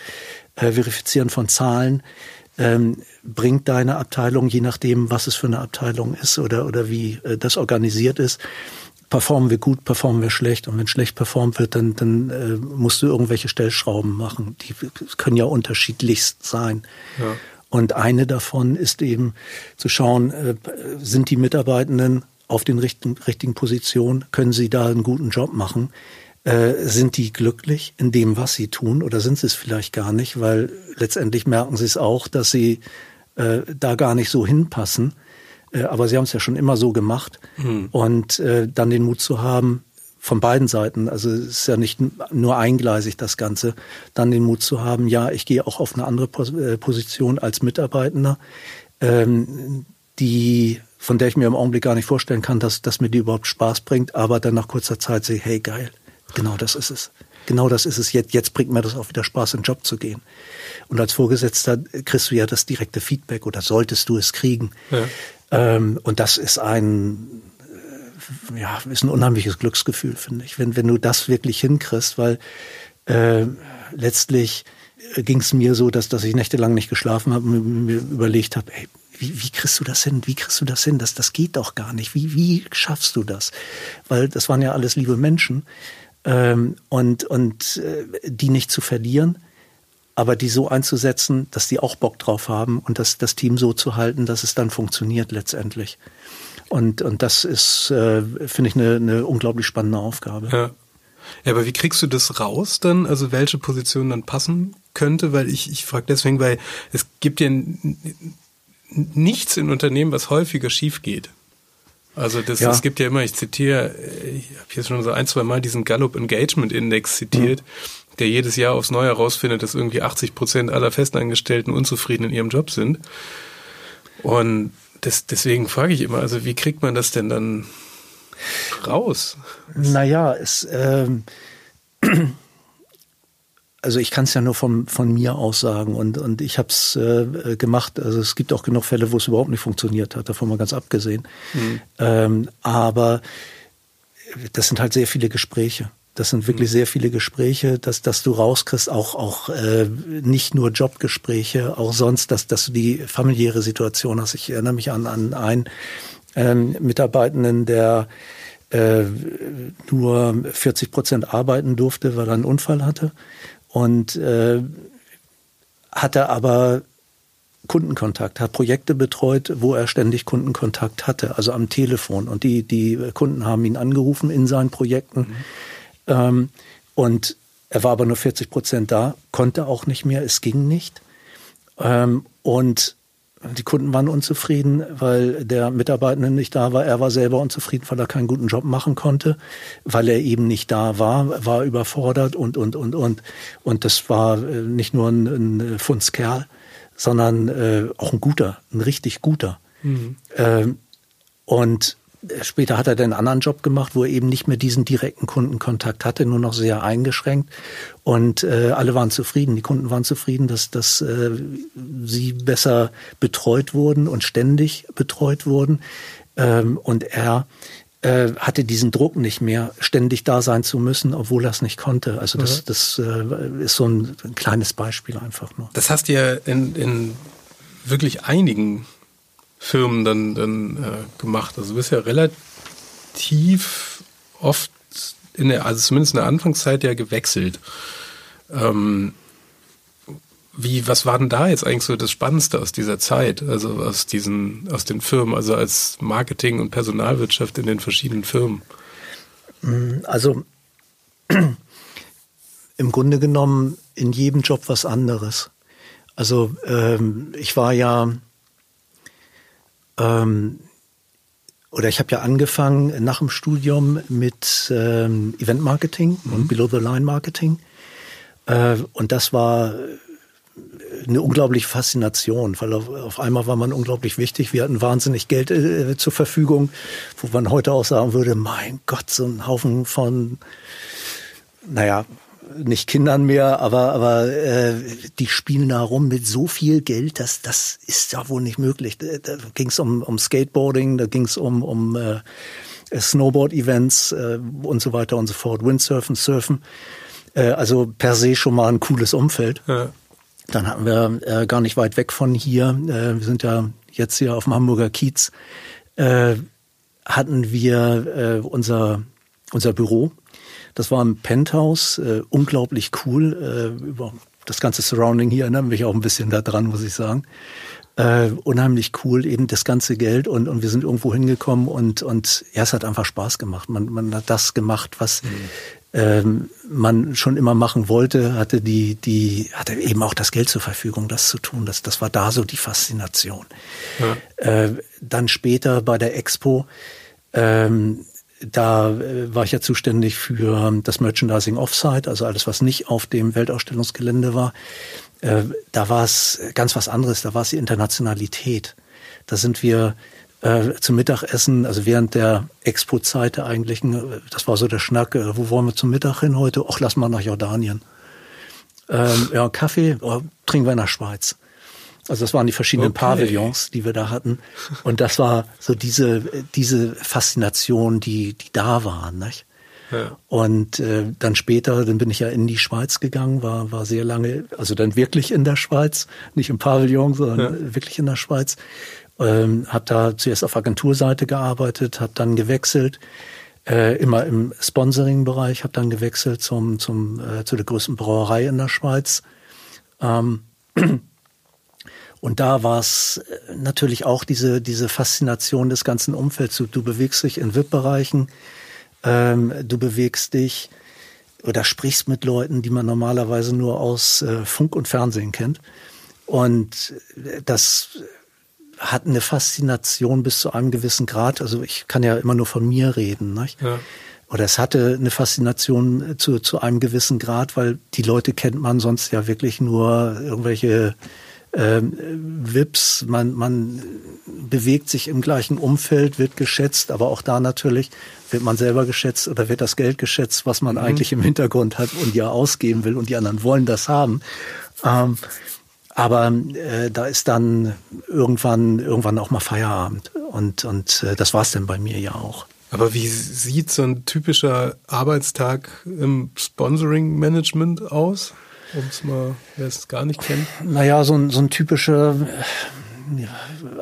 äh, Verifizieren von Zahlen, ähm, bringt deine Abteilung, je nachdem, was es für eine Abteilung ist oder, oder wie äh, das organisiert ist, performen wir gut, performen wir schlecht. Und wenn schlecht performt wird, dann, dann äh, musst du irgendwelche Stellschrauben machen. Die können ja unterschiedlichst sein. Ja. Und eine davon ist eben zu schauen, äh, sind die Mitarbeitenden auf den richtigen, richtigen Positionen, können sie da einen guten Job machen? Äh, sind die glücklich in dem, was sie tun oder sind sie es vielleicht gar nicht? Weil letztendlich merken sie es auch, dass sie äh, da gar nicht so hinpassen aber sie haben es ja schon immer so gemacht. Mhm. Und äh, dann den Mut zu haben, von beiden Seiten, also es ist ja nicht nur eingleisig das Ganze, dann den Mut zu haben, ja, ich gehe auch auf eine andere äh, Position als Mitarbeitender, ähm, die von der ich mir im Augenblick gar nicht vorstellen kann, dass, dass mir die überhaupt Spaß bringt, aber dann nach kurzer Zeit sehe, hey geil, genau das ist es. Genau das ist es. Jetzt, jetzt bringt mir das auch wieder Spaß, in den Job zu gehen. Und als Vorgesetzter kriegst du ja das direkte Feedback oder solltest du es kriegen. Ja. Ähm, und das ist ein, äh, ja, ist ein unheimliches Glücksgefühl, finde ich, wenn, wenn du das wirklich hinkriegst, weil äh, letztlich ging es mir so, dass, dass ich nächtelang nicht geschlafen habe und mir überlegt habe, ey, wie, wie kriegst du das hin? Wie kriegst du das hin? Das, das geht doch gar nicht. Wie, wie schaffst du das? Weil das waren ja alles liebe Menschen. Ähm, und und äh, die nicht zu verlieren, aber die so einzusetzen, dass die auch Bock drauf haben und das, das Team so zu halten, dass es dann funktioniert letztendlich. Und, und das ist, äh, finde ich, eine, eine unglaublich spannende Aufgabe. Ja. Ja, aber wie kriegst du das raus dann? Also welche Position dann passen könnte? Weil ich, ich frage deswegen, weil es gibt ja nichts in Unternehmen, was häufiger schief geht. Also das, ja. es gibt ja immer, ich zitiere, ich habe jetzt schon so ein, zwei Mal diesen Gallup Engagement Index zitiert, mhm. Der jedes Jahr aufs Neue herausfindet, dass irgendwie 80 Prozent aller Festangestellten unzufrieden in ihrem Job sind. Und das, deswegen frage ich immer, also wie kriegt man das denn dann raus? Naja, es ähm, also ich kann es ja nur von, von mir aus sagen und, und ich habe es äh, gemacht. Also es gibt auch genug Fälle, wo es überhaupt nicht funktioniert hat, davon mal ganz abgesehen. Mhm. Ähm, aber das sind halt sehr viele Gespräche. Das sind wirklich mhm. sehr viele Gespräche, dass, dass du rauskriegst, auch, auch äh, nicht nur Jobgespräche, auch sonst, dass, dass du die familiäre Situation hast. Ich erinnere mich an, an einen ähm, Mitarbeitenden, der äh, nur 40 Prozent arbeiten durfte, weil er einen Unfall hatte und äh, hatte aber Kundenkontakt, hat Projekte betreut, wo er ständig Kundenkontakt hatte, also am Telefon. Und die, die Kunden haben ihn angerufen in seinen Projekten. Mhm. Ähm, und er war aber nur 40 Prozent da, konnte auch nicht mehr, es ging nicht. Ähm, und die Kunden waren unzufrieden, weil der Mitarbeitende nicht da war. Er war selber unzufrieden, weil er keinen guten Job machen konnte, weil er eben nicht da war, war überfordert und, und, und, und. Und das war äh, nicht nur ein, ein Fundskerl, sondern äh, auch ein guter, ein richtig guter. Mhm. Ähm, und Später hat er dann einen anderen Job gemacht, wo er eben nicht mehr diesen direkten Kundenkontakt hatte, nur noch sehr eingeschränkt. Und äh, alle waren zufrieden. Die Kunden waren zufrieden, dass, dass äh, sie besser betreut wurden und ständig betreut wurden. Ähm, und er äh, hatte diesen Druck nicht mehr, ständig da sein zu müssen, obwohl er es nicht konnte. Also das, mhm. das äh, ist so ein, ein kleines Beispiel einfach nur. Das hast du ja in, in wirklich einigen Firmen dann, dann äh, gemacht. Also du bist ja relativ oft in der, also zumindest in der Anfangszeit ja gewechselt. Ähm, wie, was war denn da jetzt eigentlich so das Spannendste aus dieser Zeit, also aus diesen, aus den Firmen, also als Marketing und Personalwirtschaft in den verschiedenen Firmen? Also im Grunde genommen in jedem Job was anderes. Also ähm, ich war ja ähm, oder ich habe ja angefangen nach dem Studium mit ähm, Event Marketing mhm. und Below the Line Marketing. Äh, und das war eine unglaubliche Faszination, weil auf, auf, einmal war man unglaublich wichtig. Wir hatten wahnsinnig Geld äh, zur Verfügung, wo man heute auch sagen würde, mein Gott, so ein Haufen von, naja, nicht Kindern mehr, aber aber äh, die spielen da rum mit so viel Geld, dass das ist ja wohl nicht möglich. Da, da ging es um, um Skateboarding, da ging es um um äh, Snowboard-Events äh, und so weiter und so fort, Windsurfen, Surfen. Äh, also per se schon mal ein cooles Umfeld. Ja. Dann hatten wir äh, gar nicht weit weg von hier. Äh, wir sind ja jetzt hier auf dem Hamburger Kiez. Äh, hatten wir äh, unser unser Büro das war ein Penthouse, äh, unglaublich cool. Äh, über das ganze Surrounding hier erinnert mich auch ein bisschen daran, muss ich sagen. Äh, unheimlich cool, eben das ganze Geld und, und wir sind irgendwo hingekommen und, und ja, es hat einfach Spaß gemacht. Man, man hat das gemacht, was mhm. ähm, man schon immer machen wollte, hatte die, die, hatte eben auch das Geld zur Verfügung, das zu tun. Das, das war da so die Faszination. Ja. Äh, dann später bei der Expo, ähm, da äh, war ich ja zuständig für das Merchandising Offsite, also alles, was nicht auf dem Weltausstellungsgelände war. Äh, da war es ganz was anderes, da war es die Internationalität. Da sind wir äh, zum Mittagessen, also während der Expo-Zeit der eigentlichen, das war so der Schnack, wo wollen wir zum Mittag hin heute? Ach, lass mal nach Jordanien. Ähm, ja, Kaffee, oh, trinken wir in der Schweiz. Also das waren die verschiedenen okay. Pavillons, die wir da hatten. Und das war so diese, diese Faszination, die, die da waren. Nicht? Ja. Und äh, dann später, dann bin ich ja in die Schweiz gegangen, war, war sehr lange, also dann wirklich in der Schweiz, nicht im Pavillon, sondern ja. wirklich in der Schweiz. Ähm, habe da zuerst auf Agenturseite gearbeitet, habe dann gewechselt, äh, immer im Sponsoring-Bereich, habe dann gewechselt zum, zum, äh, zu der größten Brauerei in der Schweiz. Ähm, Und da war es äh, natürlich auch diese, diese Faszination des ganzen Umfelds. Du, du bewegst dich in VIP-Bereichen, ähm, du bewegst dich oder sprichst mit Leuten, die man normalerweise nur aus äh, Funk und Fernsehen kennt. Und das hat eine Faszination bis zu einem gewissen Grad. Also ich kann ja immer nur von mir reden. Nicht? Ja. Oder es hatte eine Faszination zu, zu einem gewissen Grad, weil die Leute kennt man sonst ja wirklich nur irgendwelche ähm, Vips, man, man bewegt sich im gleichen Umfeld, wird geschätzt, aber auch da natürlich wird man selber geschätzt oder wird das Geld geschätzt, was man mhm. eigentlich im Hintergrund hat und ja ausgeben will und die anderen wollen das haben. Ähm, aber äh, da ist dann irgendwann irgendwann auch mal Feierabend und und äh, das war's dann bei mir ja auch. Aber wie sieht so ein typischer Arbeitstag im Sponsoring-Management aus? Um es mal, wer es gar nicht kennt. Naja, so ein, so ein typischer,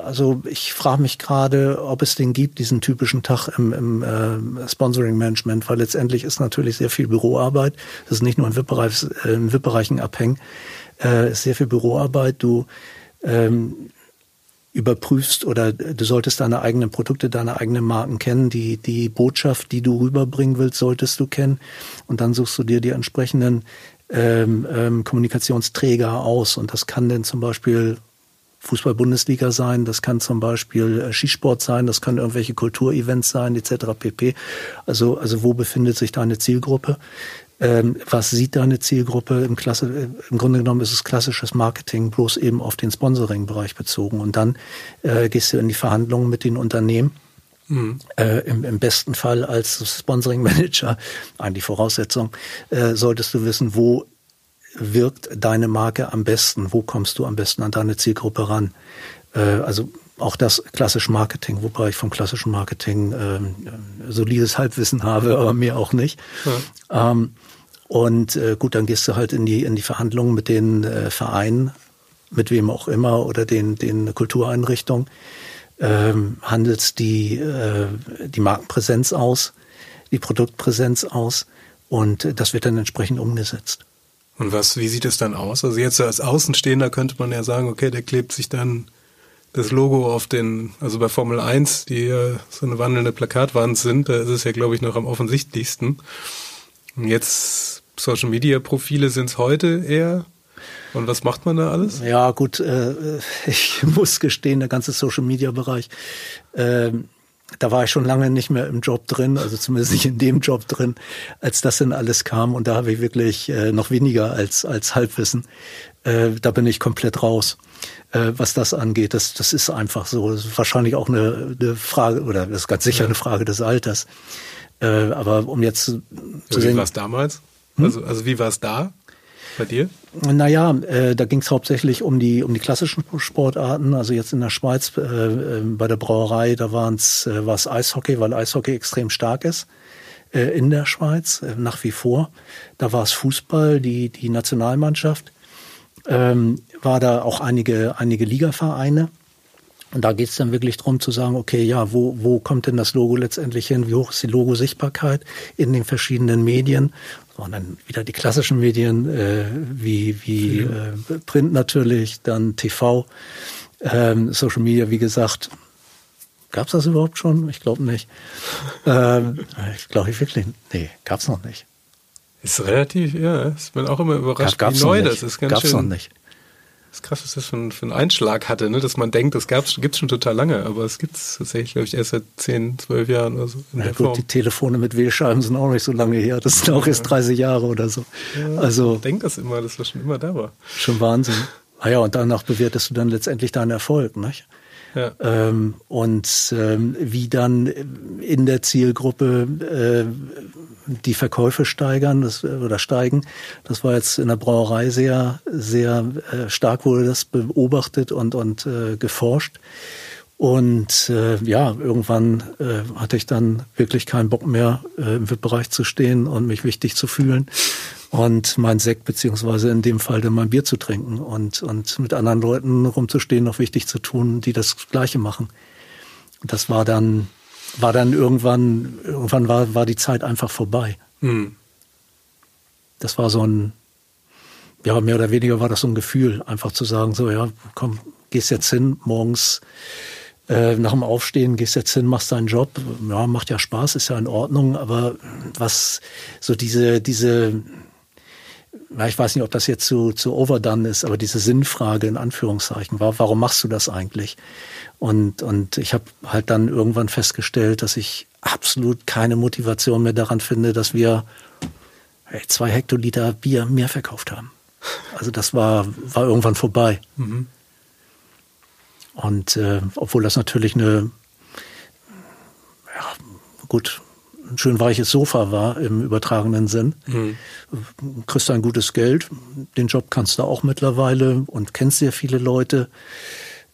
also ich frage mich gerade, ob es den gibt, diesen typischen Tag im, im äh, Sponsoring-Management, weil letztendlich ist natürlich sehr viel Büroarbeit. Das ist nicht nur in VIP-Bereichen äh, VIP abhängen, äh, ist sehr viel Büroarbeit. Du ähm, überprüfst oder du solltest deine eigenen Produkte, deine eigenen Marken kennen. Die, die Botschaft, die du rüberbringen willst, solltest du kennen. Und dann suchst du dir die entsprechenden ähm, ähm, Kommunikationsträger aus. Und das kann denn zum Beispiel Fußball-Bundesliga sein, das kann zum Beispiel äh, Skisport sein, das kann irgendwelche Kulturevents sein, etc. pp. Also, also wo befindet sich deine Zielgruppe? Ähm, was sieht deine Zielgruppe? Im, Klasse, äh, Im Grunde genommen ist es klassisches Marketing, bloß eben auf den Sponsoring-Bereich bezogen. Und dann äh, gehst du in die Verhandlungen mit den Unternehmen. Mhm. Äh, im, im, besten Fall als Sponsoring Manager, eigentlich Voraussetzung, äh, solltest du wissen, wo wirkt deine Marke am besten, wo kommst du am besten an deine Zielgruppe ran. Äh, also auch das klassische Marketing, wobei ich vom klassischen Marketing ähm, solides Halbwissen habe, aber mehr auch nicht. Ja. Ähm, und äh, gut, dann gehst du halt in die in die Verhandlungen mit den äh, Vereinen, mit wem auch immer oder den den Kultureinrichtungen, ähm, handelst die äh, die Markenpräsenz aus, die Produktpräsenz aus und das wird dann entsprechend umgesetzt. Und was, wie sieht es dann aus? Also jetzt als Außenstehender könnte man ja sagen, okay, der klebt sich dann das Logo auf den, also bei Formel 1, die ja so eine wandelnde Plakatwand sind, da ist es ja, glaube ich, noch am offensichtlichsten. Und jetzt Social Media Profile sind es heute eher. Und was macht man da alles? Ja, gut, äh, ich muss gestehen, der ganze Social Media Bereich, äh, da war ich schon lange nicht mehr im Job drin, also zumindest nicht in dem Job drin, als das denn alles kam. Und da habe ich wirklich äh, noch weniger als, als Halbwissen. Äh, da bin ich komplett raus äh, was das angeht. Das, das ist einfach so. Das ist wahrscheinlich auch eine, eine Frage, oder das ist ganz sicher eine Frage des Alters. Äh, aber um jetzt zu ja, sehen. Wie war es damals? Hm? Also, also wie war es da? Bei dir? Naja, äh, da ging es hauptsächlich um die um die klassischen Sportarten. Also jetzt in der Schweiz äh, äh, bei der Brauerei, da waren's äh, war es Eishockey, weil Eishockey extrem stark ist äh, in der Schweiz äh, nach wie vor. Da war es Fußball, die die Nationalmannschaft ähm, war da auch einige, einige Ligavereine. Und da geht es dann wirklich darum zu sagen, okay, ja, wo, wo kommt denn das Logo letztendlich hin? Wie hoch ist die Logosichtbarkeit in den verschiedenen Medien? Und dann wieder die klassischen Medien, äh, wie, wie äh, Print natürlich, dann TV, ähm, Social Media, wie gesagt. Gab's das überhaupt schon? Ich glaube nicht. ähm, ich glaube ich wirklich, nee, gab's noch nicht. Ist relativ, ja, ich bin auch immer überrascht, Gab, wie neu das ist. Ganz gab's schön, noch nicht. Das ist krass, was das für, ein, für einen Einschlag hatte, ne? dass man denkt, das gab's, gibt's schon total lange, aber es gibt's tatsächlich, glaube ich, erst seit 10, 12 Jahren oder so. In ja, der gut, Form. die Telefone mit Wählscheiben sind auch nicht so lange her. Das sind auch erst 30 Jahre oder so. Ja, also, ich denke das immer, dass das schon immer da war. Schon Wahnsinn. Ah ja, und danach bewertest du dann letztendlich deinen Erfolg, nicht? Ja. Ähm, und ähm, wie dann in der Zielgruppe äh, die Verkäufe steigern das, oder steigen, das war jetzt in der Brauerei sehr, sehr äh, stark wurde das beobachtet und, und äh, geforscht. Und äh, ja, irgendwann äh, hatte ich dann wirklich keinen Bock mehr, äh, im VIP-Bereich zu stehen und mich wichtig zu fühlen und mein Sekt beziehungsweise in dem Fall dann mein Bier zu trinken und, und mit anderen Leuten rumzustehen, noch wichtig zu tun, die das Gleiche machen. Und das war dann, war dann irgendwann, irgendwann war, war die Zeit einfach vorbei. Hm. Das war so ein, ja, mehr oder weniger war das so ein Gefühl, einfach zu sagen, so, ja, komm, gehst jetzt hin, morgens Äh, nach dem Aufstehen gehst jetzt hin, machst deinen Job, ja, macht ja Spaß, ist ja in Ordnung, aber was so diese, diese, ja, ich weiß nicht, ob das jetzt zu, zu overdone ist, aber diese Sinnfrage in Anführungszeichen war, warum machst du das eigentlich? Und, und ich habe halt dann irgendwann festgestellt, dass ich absolut keine Motivation mehr daran finde, dass wir hey, zwei Hektoliter Bier mehr verkauft haben. Also das war, war irgendwann vorbei. Mhm. Und äh, obwohl das natürlich eine, ja, gut, ein schön weiches Sofa war im übertragenen Sinn, mhm. kriegst du ein gutes Geld. Den Job kannst du auch mittlerweile und kennst sehr viele Leute.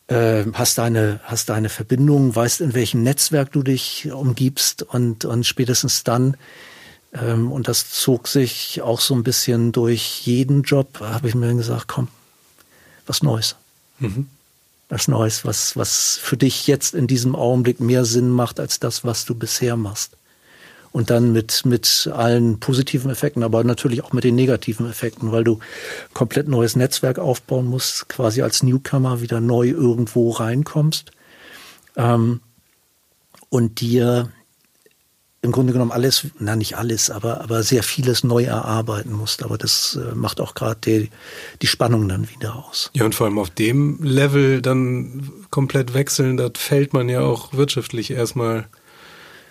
Äh, hast deine, hast deine Verbindung, weißt, in welchem Netzwerk du dich umgibst und, und spätestens dann, ähm, und das zog sich auch so ein bisschen durch jeden Job, habe ich mir gesagt, komm, was Neues. Mhm was Neues, was, was für dich jetzt in diesem Augenblick mehr Sinn macht als das, was du bisher machst. Und dann mit, mit allen positiven Effekten, aber natürlich auch mit den negativen Effekten, weil du komplett neues Netzwerk aufbauen musst, quasi als Newcomer wieder neu irgendwo reinkommst. Ähm, und dir im Grunde genommen alles, na nicht alles, aber, aber sehr vieles neu erarbeiten musst. Aber das äh, macht auch gerade die, die Spannung dann wieder aus. Ja, und vor allem auf dem Level dann komplett wechseln, das fällt man ja auch wirtschaftlich erstmal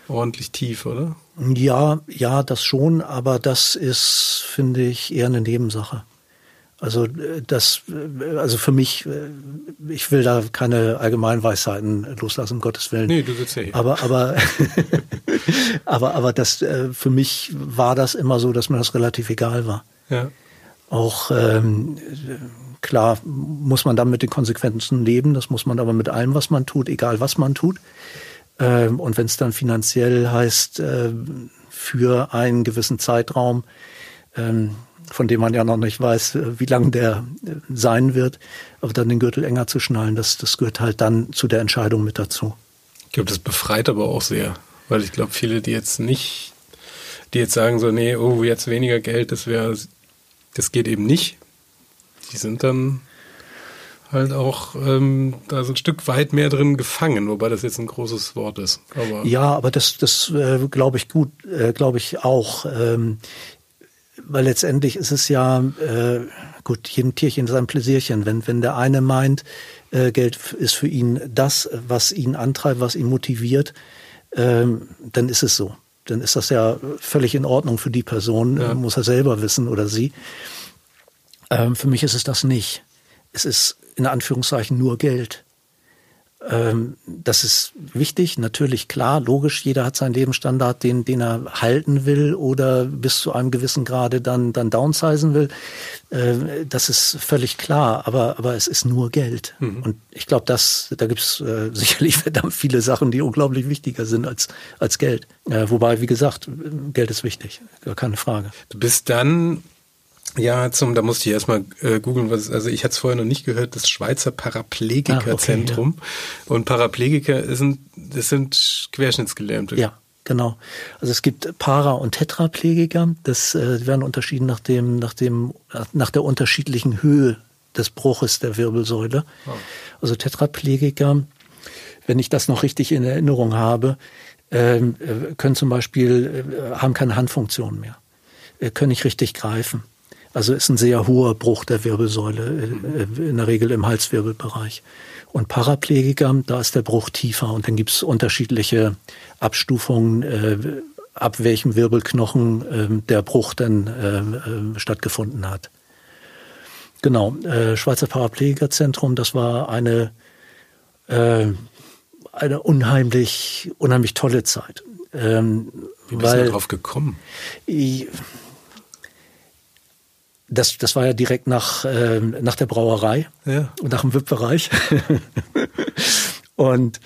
ordentlich tief, oder? Ja, ja, das schon, aber das ist, finde ich, eher eine Nebensache. Also äh, das, äh, also für mich, äh, ich will da keine Allgemeinweisheiten loslassen, um Gottes Willen. Nee, du sitzt ja hier. Aber, aber, aber, aber das, für mich war das immer so, dass mir das relativ egal war. Ja. Auch ähm, klar muss man dann mit den Konsequenzen leben, das muss man aber mit allem, was man tut, egal was man tut. Ähm, und wenn es dann finanziell heißt, äh, für einen gewissen Zeitraum, ähm, von dem man ja noch nicht weiß, äh, wie lang der äh, sein wird, aber dann den Gürtel enger zu schnallen, das, das gehört halt dann zu der Entscheidung mit dazu. Ich glaube, das befreit aber auch sehr, weil ich glaube, viele, die jetzt nicht, die jetzt sagen so, nee, oh, jetzt weniger Geld, das wäre, das geht eben nicht, die sind dann halt auch ähm, da so ein Stück weit mehr drin gefangen, wobei das jetzt ein großes Wort ist. Aber ja, aber das, das äh, glaube ich gut, äh, glaube ich auch. Ähm, weil letztendlich ist es ja, äh, gut, jedem Tierchen sein Pläsierchen. Wenn, wenn der eine meint, äh, Geld ist für ihn das, was ihn antreibt, was ihn motiviert, ähm, dann ist es so. Dann ist das ja völlig in Ordnung für die Person, ja. muss er selber wissen oder sie. Ähm, für mich ist es das nicht. Es ist in Anführungszeichen nur Geld. Ähm, das ist wichtig, natürlich klar, logisch. Jeder hat seinen Lebensstandard, den, den er halten will oder bis zu einem gewissen Grade dann, dann downsizen will. Äh, das ist völlig klar, aber, aber es ist nur Geld. Mhm. Und ich glaube, das, da gibt's äh, sicherlich verdammt viele Sachen, die unglaublich wichtiger sind als, als Geld. Äh, wobei, wie gesagt, Geld ist wichtig, gar keine Frage. Du bist dann ja, zum, da musste ich erstmal äh, googeln, was, also ich hatte es vorher noch nicht gehört, das Schweizer Paraplegikerzentrum. Ah, okay, ja. Und Paraplegiker sind, das sind Querschnittsgelähmte. Ja, genau. Also es gibt Para- und Tetraplegiker. Das äh, werden unterschieden nach dem, nach dem, nach der unterschiedlichen Höhe des Bruches der Wirbelsäule. Oh. Also Tetraplegiker, wenn ich das noch richtig in Erinnerung habe, ähm, äh, können zum Beispiel, äh, haben keine Handfunktion mehr, äh, können nicht richtig greifen also ist ein sehr hoher Bruch der Wirbelsäule, äh, in der Regel im Halswirbelbereich. Und Paraplegiker, da ist der Bruch tiefer und dann gibt es unterschiedliche Abstufungen, äh, ab welchem Wirbelknochen äh, der Bruch dann äh, äh, stattgefunden hat. Genau, äh, Schweizer Paraplegikerzentrum, das war eine, äh, eine unheimlich, unheimlich tolle Zeit. Ähm, Wie bist weil, du darauf gekommen? Ich, das, das war ja direkt nach, äh, nach der Brauerei ja. und nach dem VIP-Bereich. und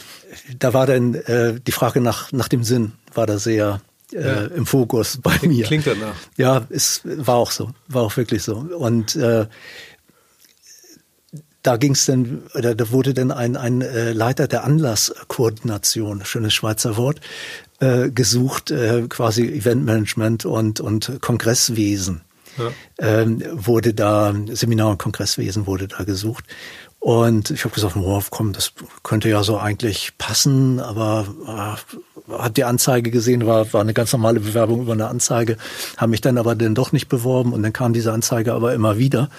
da war dann äh, die Frage nach, nach dem Sinn, war da sehr äh, ja. im Fokus bei mir. Klingt danach. Ja, es war auch so, war auch wirklich so. Und äh, da ging es dann, oder da wurde dann ein, ein äh, Leiter der Anlasskoordination, schönes Schweizer Wort, äh, gesucht, äh, quasi Eventmanagement und, und Kongresswesen ja. ähm, wurde da, Seminar- und Kongresswesen wurde da gesucht. Und ich habe gesagt, oh, komm, das könnte ja so eigentlich passen, aber äh, hat die Anzeige gesehen, war, war eine ganz normale Bewerbung über eine Anzeige, haben mich dann aber dann doch nicht beworben und dann kam diese Anzeige aber immer wieder.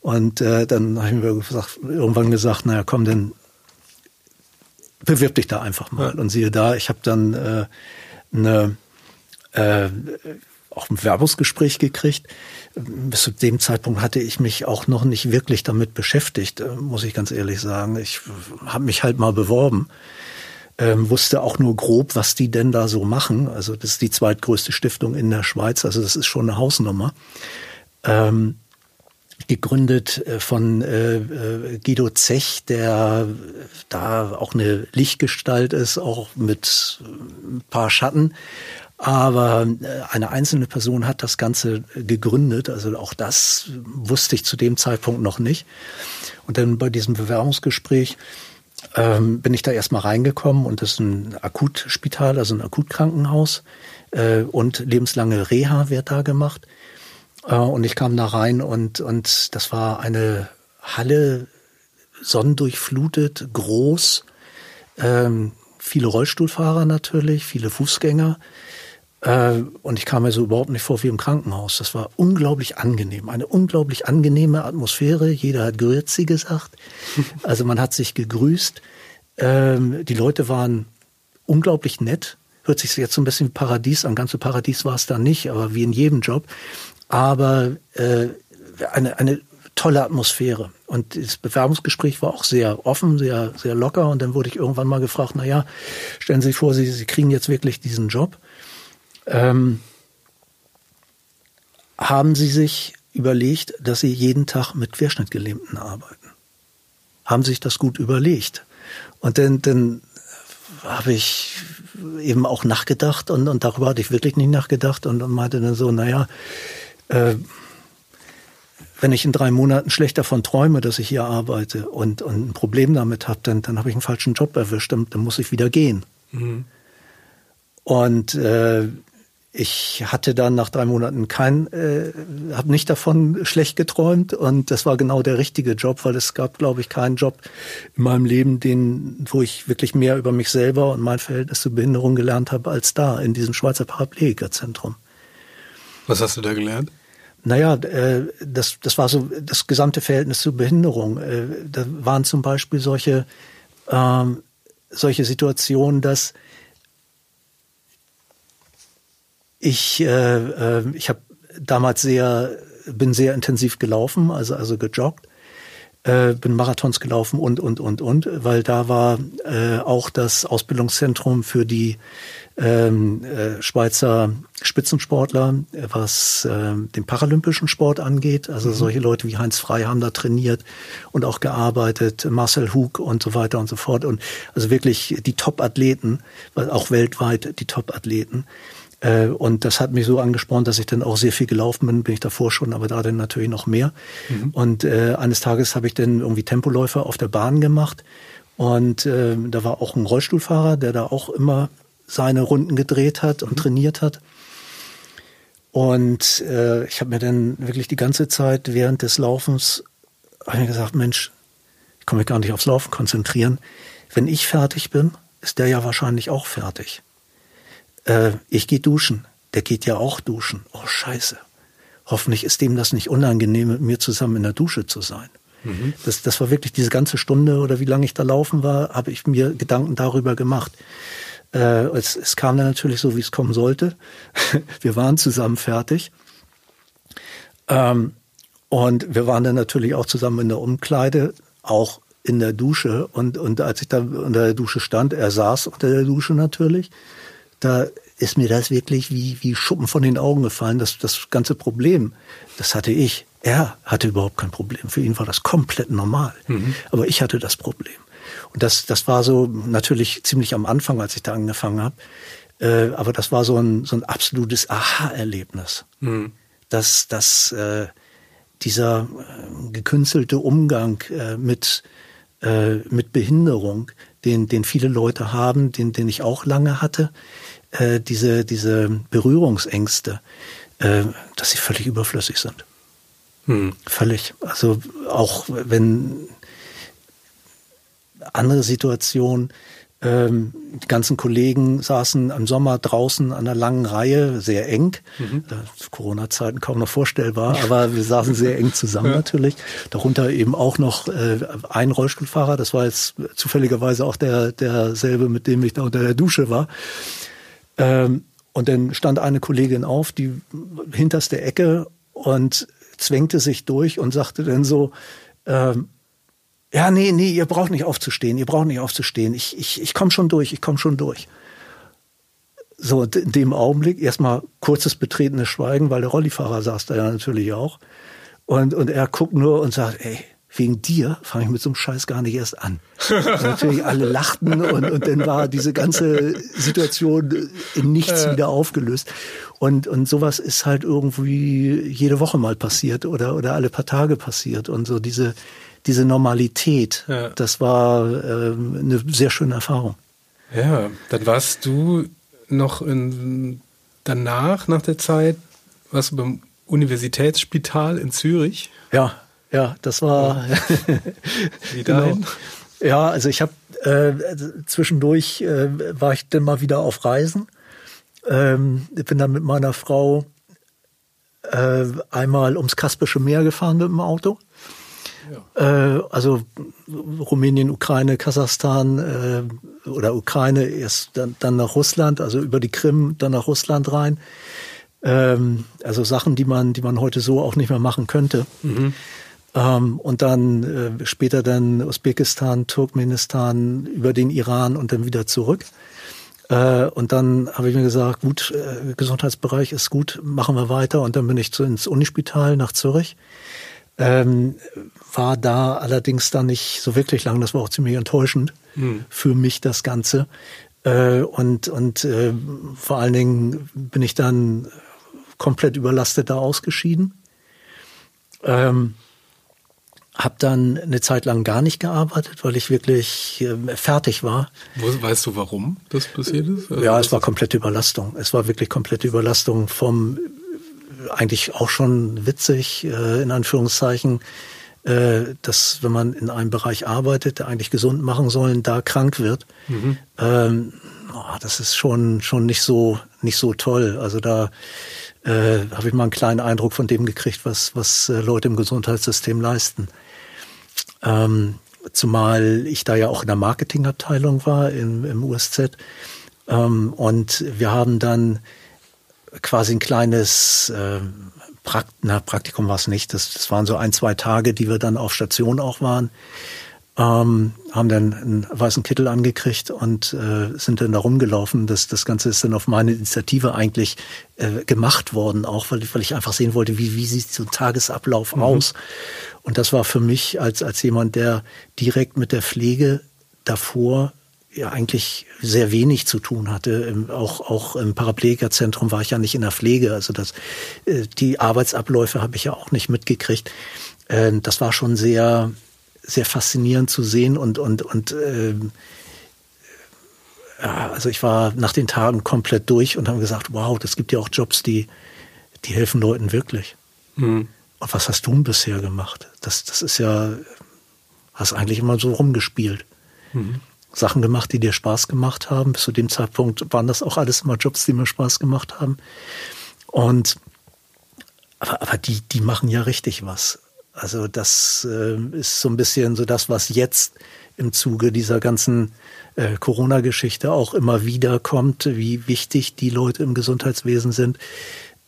Und äh, dann habe ich mir gesagt, irgendwann gesagt, naja, komm, dann bewirb dich da einfach mal. Ja. Und siehe da, ich habe dann äh, eine äh, auch ein Werbungsgespräch gekriegt. Bis zu dem Zeitpunkt hatte ich mich auch noch nicht wirklich damit beschäftigt, äh, muss ich ganz ehrlich sagen. Ich habe mich halt mal beworben, ähm, wusste auch nur grob, was die denn da so machen. Also das ist die zweitgrößte Stiftung in der Schweiz, also das ist schon eine Hausnummer. Ähm, gegründet äh, von äh, äh, Guido Zech, der da auch eine Lichtgestalt ist, auch mit ein paar Schatten. Aber äh, eine einzelne Person hat das Ganze gegründet. Also auch das wusste ich zu dem Zeitpunkt noch nicht. Und dann bei diesem Bewerbungsgespräch ähm, bin ich da erstmal reingekommen und das ist ein Akutspital, also ein Akutkrankenhaus äh, und lebenslange Reha wird da gemacht. Äh, und ich kam da rein und, und das war eine Halle, sonnendurchflutet, groß, ähm, viele Rollstuhlfahrer natürlich, viele Fußgänger. Äh, und ich kam mir so überhaupt nicht vor wie im Krankenhaus. Das war unglaublich angenehm. Eine unglaublich angenehme Atmosphäre. Jeder hat Grüezi gesagt. Also man hat sich gegrüßt. Ähm, die Leute waren unglaublich nett. Hört sich jetzt so ein bisschen wie Paradies an. Ganze Paradies war es da nicht, aber wie in jedem Job. Aber äh, eine, eine tolle Atmosphäre. Und das Bewerbungsgespräch war auch sehr offen, sehr, sehr locker. Und dann wurde ich irgendwann mal gefragt, na ja, stellen Sie sich vor, Sie, Sie kriegen jetzt wirklich diesen Job. Ähm, haben Sie sich überlegt, dass Sie jeden Tag mit Querschnittgelähmten arbeiten? Haben Sie sich das gut überlegt? Und dann, dann habe ich eben auch nachgedacht und, und darüber hatte ich wirklich nicht nachgedacht und, und meinte dann so, naja, äh, wenn ich in drei Monaten schlecht davon träume, dass ich hier arbeite und, und ein Problem damit habe, dann, dann habe ich einen falschen Job erwischt, dann, dann muss ich wieder gehen. Mhm. Und äh, ich hatte dann nach drei Monaten kein, äh, habe nicht davon schlecht geträumt und das war genau der richtige Job, weil es gab, glaube ich, keinen Job in meinem Leben, den, wo ich wirklich mehr über mich selber und mein Verhältnis zur Behinderung gelernt habe als da in diesem Schweizer Paraplegikerzentrum. Was hast du da gelernt? Naja, äh, das, das war so das gesamte Verhältnis zur Behinderung. Äh, da waren zum Beispiel solche, ähm, solche Situationen, dass Ich, äh, äh, ich habe damals sehr, bin sehr intensiv gelaufen, also, also gejoggt, äh, bin Marathons gelaufen und, und, und, und, weil da war äh, auch das Ausbildungszentrum für die ähm, äh, Schweizer Spitzensportler, was äh, den paralympischen Sport angeht. Also mhm. solche Leute wie Heinz Frey haben da trainiert und auch gearbeitet, Marcel Hug und so weiter und so fort. Und also wirklich die Top-Athleten, auch weltweit die Top-Athleten. Äh, und das hat mich so angespornt, dass ich dann auch sehr viel gelaufen bin, bin ich davor schon, aber da dann natürlich noch mehr. Mhm. Und äh, eines Tages habe ich dann irgendwie Tempoläufer auf der Bahn gemacht. Und äh, da war auch ein Rollstuhlfahrer, der da auch immer seine Runden gedreht hat und mhm. trainiert hat. Und äh, ich habe mir dann wirklich die ganze Zeit während des Laufens gesagt, Mensch, ich kann mich gar nicht aufs Laufen konzentrieren. Wenn ich fertig bin, ist der ja wahrscheinlich auch fertig äh, ich gehe duschen. Der geht ja auch duschen. Oh scheiße. Hoffentlich ist dem das nicht unangenehm, mit mir zusammen in der Dusche zu sein. Mhm. Das, das war wirklich diese ganze Stunde oder wie lange ich da laufen war, habe ich mir Gedanken darüber gemacht. Äh, es, es kam dann natürlich so, wie es kommen sollte. wir waren zusammen fertig. Ähm, und wir waren dann natürlich auch zusammen in der Umkleide, auch in der Dusche. Und, und als ich da unter der Dusche stand, er saß unter der Dusche natürlich, da ist mir das wirklich wie, wie Schuppen von den Augen gefallen. Das, das ganze Problem, das hatte ich. Er hatte überhaupt kein Problem. Für ihn war das komplett normal. Mhm. Aber ich hatte das Problem. Und das, das war so natürlich ziemlich am Anfang, als ich da angefangen habe. Äh, aber das war so ein, so ein absolutes Aha-Erlebnis. Mhm. Dass, dass äh, dieser äh, gekünstelte Umgang äh, mit, äh, mit Behinderung, den, den viele Leute haben, den, den ich auch lange hatte, äh, diese, diese Berührungsängste, äh, dass sie völlig überflüssig sind. Hm. Völlig. Also auch wenn andere Situation, ähm, die ganzen Kollegen saßen im Sommer draußen an einer langen Reihe, sehr eng. Mhm. Corona-Zeiten kaum noch vorstellbar, aber wir saßen sehr eng zusammen ja. natürlich. Darunter eben auch noch äh, ein Rollstuhlfahrer. Das war jetzt zufälligerweise auch der derselbe, mit dem ich da unter der Dusche war. Ähm, und dann stand eine Kollegin auf, die hinterste Ecke und zwängte sich durch und sagte dann so, ähm, ja, nee, nee, ihr braucht nicht aufzustehen, ihr braucht nicht aufzustehen. Ich, ich, ich komme schon durch, ich komme schon durch. So, in dem Augenblick erstmal kurzes betretenes Schweigen, weil der Rollifahrer saß da ja natürlich auch. Und, und er guckt nur und sagt, ey, wegen dir fange ich mit so einem Scheiß gar nicht erst an. Natürlich alle lachten und, und dann war diese ganze Situation in nichts wieder aufgelöst. Und, und sowas ist halt irgendwie jede Woche mal passiert oder, oder alle paar Tage passiert. Und so diese, diese Normalität, ja. das war äh, eine sehr schöne Erfahrung. Ja, dann warst du noch in, danach, nach der Zeit, warst du beim Universitätsspital in Zürich? Ja, ja, das war. Wie dahin? Genau. Ja, also ich habe äh, zwischendurch äh, war ich dann mal wieder auf Reisen. Ähm, ich bin dann mit meiner Frau äh, einmal ums Kaspische Meer gefahren mit dem Auto. Ja. Äh, also Rumänien, Ukraine, Kasachstan äh, oder Ukraine erst dann, dann nach Russland, also über die Krim dann nach Russland rein. Ähm, also Sachen, die man, die man heute so auch nicht mehr machen könnte. Mhm. Ähm, und dann äh, später dann Usbekistan, Turkmenistan, über den Iran und dann wieder zurück. Äh, und dann habe ich mir gesagt, gut, äh, Gesundheitsbereich ist gut, machen wir weiter. Und dann bin ich zu, ins Unispital nach Zürich. Ähm, war da allerdings dann nicht so wirklich lang. Das war auch ziemlich enttäuschend hm. für mich das Ganze. Äh, und und äh, vor allen Dingen bin ich dann komplett überlastet da ausgeschieden. Ähm, hab dann eine Zeit lang gar nicht gearbeitet, weil ich wirklich äh, fertig war. Weißt du, warum das passiert ist? Also ja, es war komplette Überlastung. Es war wirklich komplette Überlastung vom eigentlich auch schon witzig, äh, in Anführungszeichen, äh, dass wenn man in einem Bereich arbeitet, der eigentlich gesund machen soll, da krank wird. Mhm. Ähm, oh, das ist schon, schon nicht so, nicht so toll. Also da äh, habe ich mal einen kleinen Eindruck von dem gekriegt, was, was äh, Leute im Gesundheitssystem leisten. Ähm, zumal ich da ja auch in der Marketingabteilung war im, im USZ. Ähm, und wir haben dann quasi ein kleines äh, Prakt na, Praktikum war es nicht. Das, das waren so ein, zwei Tage, die wir dann auf Station auch waren. Ähm, haben dann einen weißen Kittel angekriegt und äh, sind dann da rumgelaufen. Das, das Ganze ist dann auf meine Initiative eigentlich äh, gemacht worden, auch weil, weil ich einfach sehen wollte, wie, wie sieht so ein Tagesablauf mhm. aus. Und das war für mich als, als jemand, der direkt mit der Pflege davor ja eigentlich sehr wenig zu tun hatte. Auch, auch im Paraplegikerzentrum war ich ja nicht in der Pflege. Also das, äh, die Arbeitsabläufe habe ich ja auch nicht mitgekriegt. Äh, das war schon sehr, sehr faszinierend zu sehen und, und, und äh, ja, also ich war nach den Tagen komplett durch und habe gesagt, wow, das gibt ja auch Jobs, die, die helfen Leuten wirklich. Mhm. Und was hast du bisher gemacht? Das, das ist ja, hast eigentlich immer so rumgespielt. Mhm. Sachen gemacht, die dir Spaß gemacht haben. Bis zu dem Zeitpunkt waren das auch alles immer Jobs, die mir Spaß gemacht haben. Und aber, aber die, die machen ja richtig was. Also das äh, ist so ein bisschen so das, was jetzt im Zuge dieser ganzen äh, Corona-Geschichte auch immer wieder kommt, wie wichtig die Leute im Gesundheitswesen sind.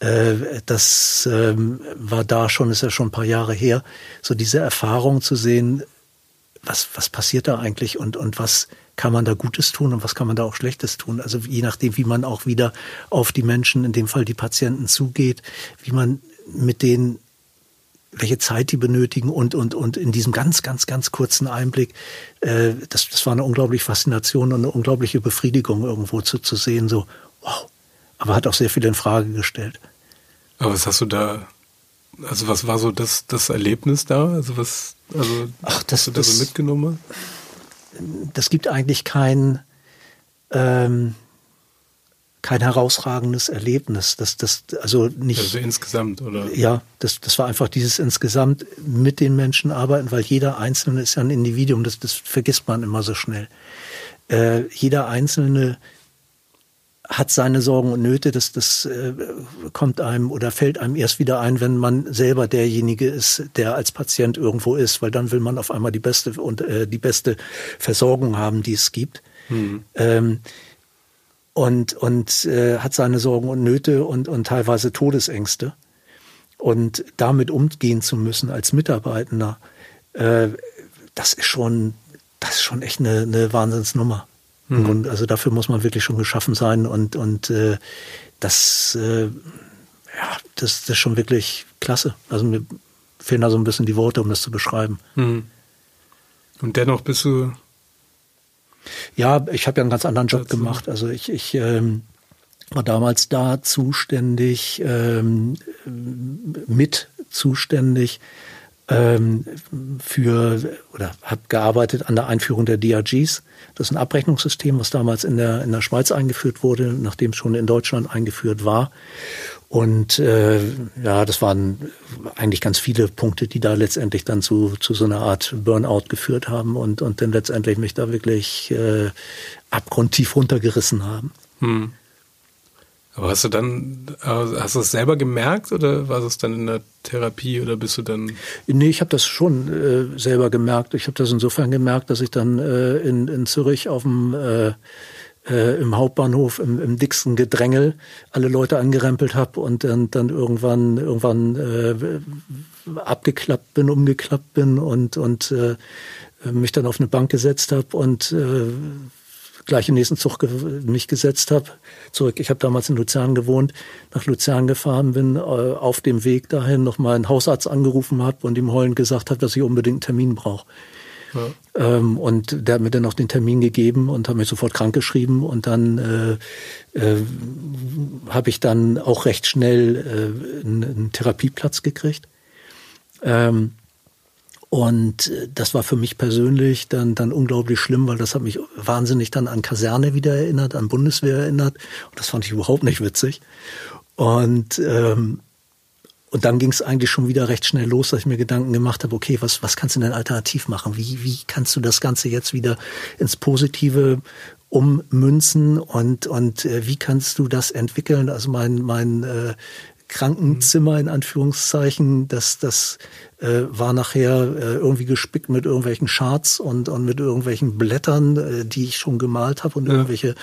Äh, das ähm, war da schon, ist ja schon ein paar Jahre her, so diese Erfahrung zu sehen, was, was passiert da eigentlich und, und was kann man da Gutes tun und was kann man da auch Schlechtes tun? Also je nachdem, wie man auch wieder auf die Menschen, in dem Fall die Patienten zugeht, wie man mit denen welche Zeit die benötigen und und und in diesem ganz ganz ganz kurzen Einblick, äh, das das war eine unglaubliche Faszination und eine unglaubliche Befriedigung irgendwo zu zu sehen, so wow, aber hat auch sehr viel in Frage gestellt. Aber was hast du da also was war so das, das Erlebnis da? Also was, also Ach, das, hast du da das, so mitgenommen? Das gibt eigentlich kein, ähm, kein herausragendes Erlebnis. Das, das, also nicht. Also insgesamt, oder? Ja, das, das war einfach dieses insgesamt mit den Menschen arbeiten, weil jeder Einzelne ist ja ein Individuum. Das, das vergisst man immer so schnell. Äh, jeder Einzelne hat seine Sorgen und Nöte, das, das äh, kommt einem oder fällt einem erst wieder ein, wenn man selber derjenige ist, der als Patient irgendwo ist, weil dann will man auf einmal die beste und äh, die beste Versorgung haben, die es gibt. Hm. Ähm, und und äh, hat seine Sorgen und Nöte und, und teilweise Todesängste. Und damit umgehen zu müssen als Mitarbeitender, äh, das ist schon, das ist schon echt eine, eine Wahnsinnsnummer. Mhm. Und also dafür muss man wirklich schon geschaffen sein und, und äh, das, äh, ja, das, das ist schon wirklich klasse. Also mir fehlen da so ein bisschen die Worte, um das zu beschreiben. Mhm. Und dennoch bist du. Ja, ich habe ja einen ganz anderen Job gemacht. Also ich, ich ähm, war damals da zuständig, ähm, mit zuständig ähm, für oder habe gearbeitet an der Einführung der DRGs. Das ist ein Abrechnungssystem, was damals in der in der Schweiz eingeführt wurde, nachdem es schon in Deutschland eingeführt war. Und äh, ja, das waren eigentlich ganz viele Punkte, die da letztendlich dann zu, zu so einer Art Burnout geführt haben und, und dann letztendlich mich da wirklich äh, abgrundtief runtergerissen haben. Hm. Aber hast du dann, hast du es selber gemerkt oder war es dann in der Therapie oder bist du dann? Nee, ich habe das schon äh, selber gemerkt. Ich habe das insofern gemerkt, dass ich dann äh, in, in Zürich auf dem äh, äh, im Hauptbahnhof im, im dicksten Gedrängel alle Leute angerempelt habe und dann, dann irgendwann irgendwann äh, abgeklappt bin, umgeklappt bin und und äh, mich dann auf eine Bank gesetzt habe und äh, gleich im nächsten Zug mich gesetzt habe, zurück. Ich habe damals in Luzern gewohnt, nach Luzern gefahren bin, äh, auf dem Weg dahin nochmal einen Hausarzt angerufen habe und ihm heulend gesagt habe, dass ich unbedingt einen Termin brauche. Ja. Ähm, und der hat mir dann auch den Termin gegeben und hat mich sofort krank geschrieben und dann äh, äh, habe ich dann auch recht schnell äh, einen, einen Therapieplatz gekriegt. Ähm, und äh, das war für mich persönlich dann, dann unglaublich schlimm, weil das hat mich wahnsinnig dann an Kaserne wieder erinnert, an Bundeswehr erinnert. Und das fand ich überhaupt nicht witzig. Und, ähm, und dann ging es eigentlich schon wieder recht schnell los, dass ich mir Gedanken gemacht habe, okay, was, was kannst du denn alternativ machen? Wie, wie kannst du das Ganze jetzt wieder ins Positive ummünzen und, und äh, wie kannst du das entwickeln? Also mein, mein äh, Krankenzimmer in Anführungszeichen, das, das äh, war nachher äh, irgendwie gespickt mit irgendwelchen Charts und, und mit irgendwelchen Blättern, äh, die ich schon gemalt habe und ja. irgendwelche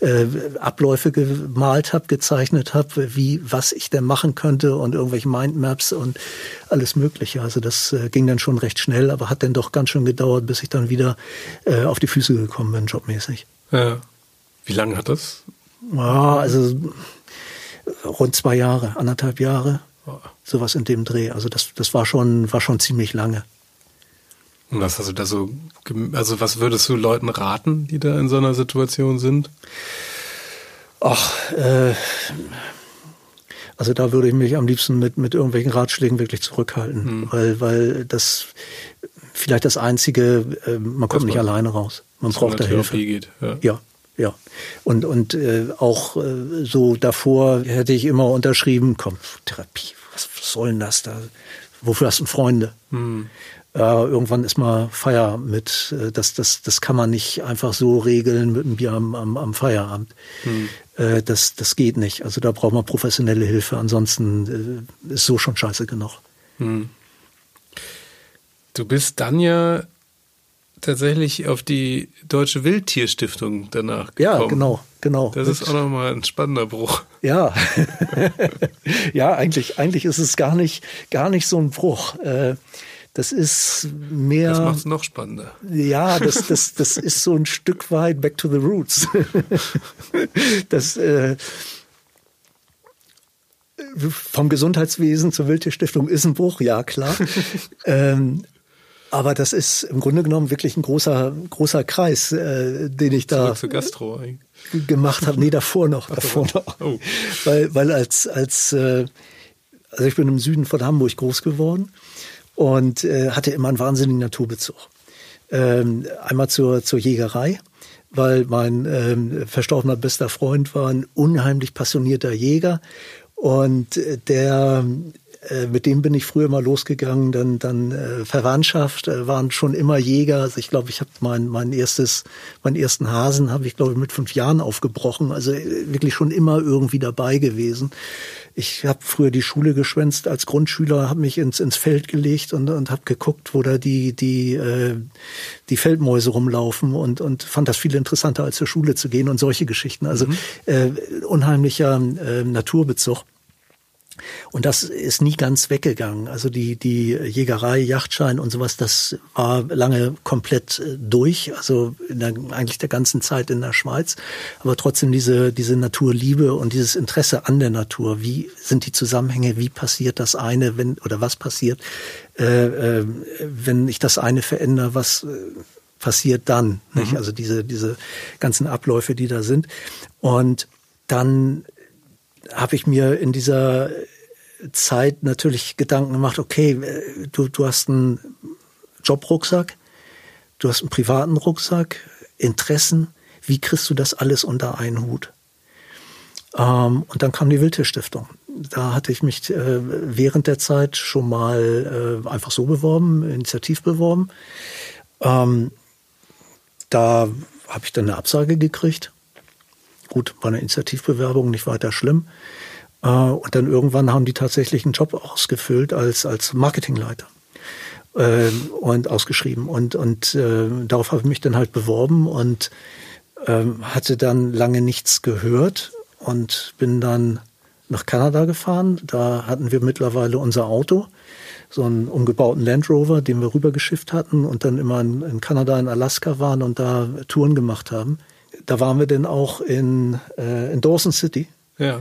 äh, Abläufe gemalt habe, gezeichnet habe, wie was ich denn machen könnte und irgendwelche Mindmaps und alles Mögliche. Also das äh, ging dann schon recht schnell, aber hat dann doch ganz schön gedauert, bis ich dann wieder äh, auf die Füße gekommen bin, jobmäßig. Ja. Wie lange hat das? Ja, also rund zwei Jahre, anderthalb Jahre, sowas in dem Dreh. Also das, das war schon, war schon ziemlich lange. Und was hast du da so, also was würdest du Leuten raten, die da in so einer Situation sind? Ach, äh, also da würde ich mich am liebsten mit, mit irgendwelchen Ratschlägen wirklich zurückhalten, hm. weil, weil das vielleicht das Einzige, äh, man kommt nicht alleine raus. Man braucht da Hilfe. Geht, ja. ja. Ja, und, und äh, auch äh, so davor hätte ich immer unterschrieben, komm, Therapie, was, was soll denn das da? Wofür hast du Freunde? Hm. Äh, irgendwann ist mal Feier mit, äh, das, das, das kann man nicht einfach so regeln mit einem Bier am, am, am Feierabend. Hm. Äh, das, das geht nicht. Also da braucht man professionelle Hilfe, ansonsten äh, ist so schon scheiße genug. Hm. Du bist dann ja tatsächlich auf die Deutsche Wildtierstiftung danach gekommen. Ja, genau, genau. Das ist auch nochmal ein spannender Bruch. Ja, ja, eigentlich, eigentlich ist es gar nicht, gar nicht so ein Bruch. Äh, das ist mehr. Das macht es noch spannender. Ja, das, das, das ist so ein Stück weit back to the roots. das, äh, vom Gesundheitswesen zur Wildtierstiftung ist ein Bruch, ja klar. ähm, aber das ist im Grunde genommen wirklich ein großer, großer Kreis, äh, den ich da Gastro gemacht habe. Nee, davor noch, davor noch. Oh. Weil, weil als, als, äh, also ich bin im Süden von Hamburg groß geworden und äh, hatte immer einen wahnsinnigen Naturbezug. Ähm, einmal zur, zur Jägerei weil mein ähm, verstorbener bester Freund war ein unheimlich passionierter Jäger und der äh, mit dem bin ich früher mal losgegangen, dann dann äh, Verwandtschaft äh, waren schon immer Jäger. Also ich glaube, ich habe mein mein erstes meinen ersten Hasen habe ich glaube ich mit fünf Jahren aufgebrochen. Also äh, wirklich schon immer irgendwie dabei gewesen. Ich habe früher die Schule geschwänzt als Grundschüler, habe mich ins ins Feld gelegt und und habe geguckt, wo da die die äh, die Feldmäuse rumlaufen und und fand das viel interessanter als zur Schule zu gehen und solche Geschichten. Also mhm. äh, unheimlicher äh, Naturbezug. Und das ist nie ganz weggegangen. Also die, die Jägerei, Yachtschein und sowas, das war lange komplett äh, durch. Also in der, eigentlich der ganzen Zeit in der Schweiz. Aber trotzdem diese, diese Naturliebe und dieses Interesse an der Natur. Wie sind die Zusammenhänge? Wie passiert das eine, wenn, oder was passiert, äh, äh, wenn ich das eine verändere, was, äh, passiert dann? Mhm. Also diese, diese ganzen Abläufe, die da sind. Und dann habe ich mir in dieser Zeit natürlich Gedanken gemacht, okay, du, du hast einen Jobrucksack, du hast einen privaten Rucksack, Interessen, wie kriegst du das alles unter einen Hut? Ähm, und dann kam die Wildtierstiftung. Da hatte ich mich äh, während der Zeit schon mal äh, einfach so beworben, initiativ beworben. Ähm, da habe ich dann eine Absage gekriegt Gut, war eine Initiativbewerbung, nicht weiter schlimm. Äh, und dann irgendwann haben die tatsächlich einen Job ausgefüllt als, als Marketingleiter ähm, und ausgeschrieben. Und, und äh, darauf habe ich mich dann halt beworben und ähm, hatte dann lange nichts gehört und bin dann nach Kanada gefahren. Da hatten wir mittlerweile unser Auto, so einen umgebauten Land Rover, den wir rübergeschifft hatten und dann immer in, in Kanada, in Alaska waren und da Touren gemacht haben da waren wir denn auch in, äh, in Dawson City. Ja.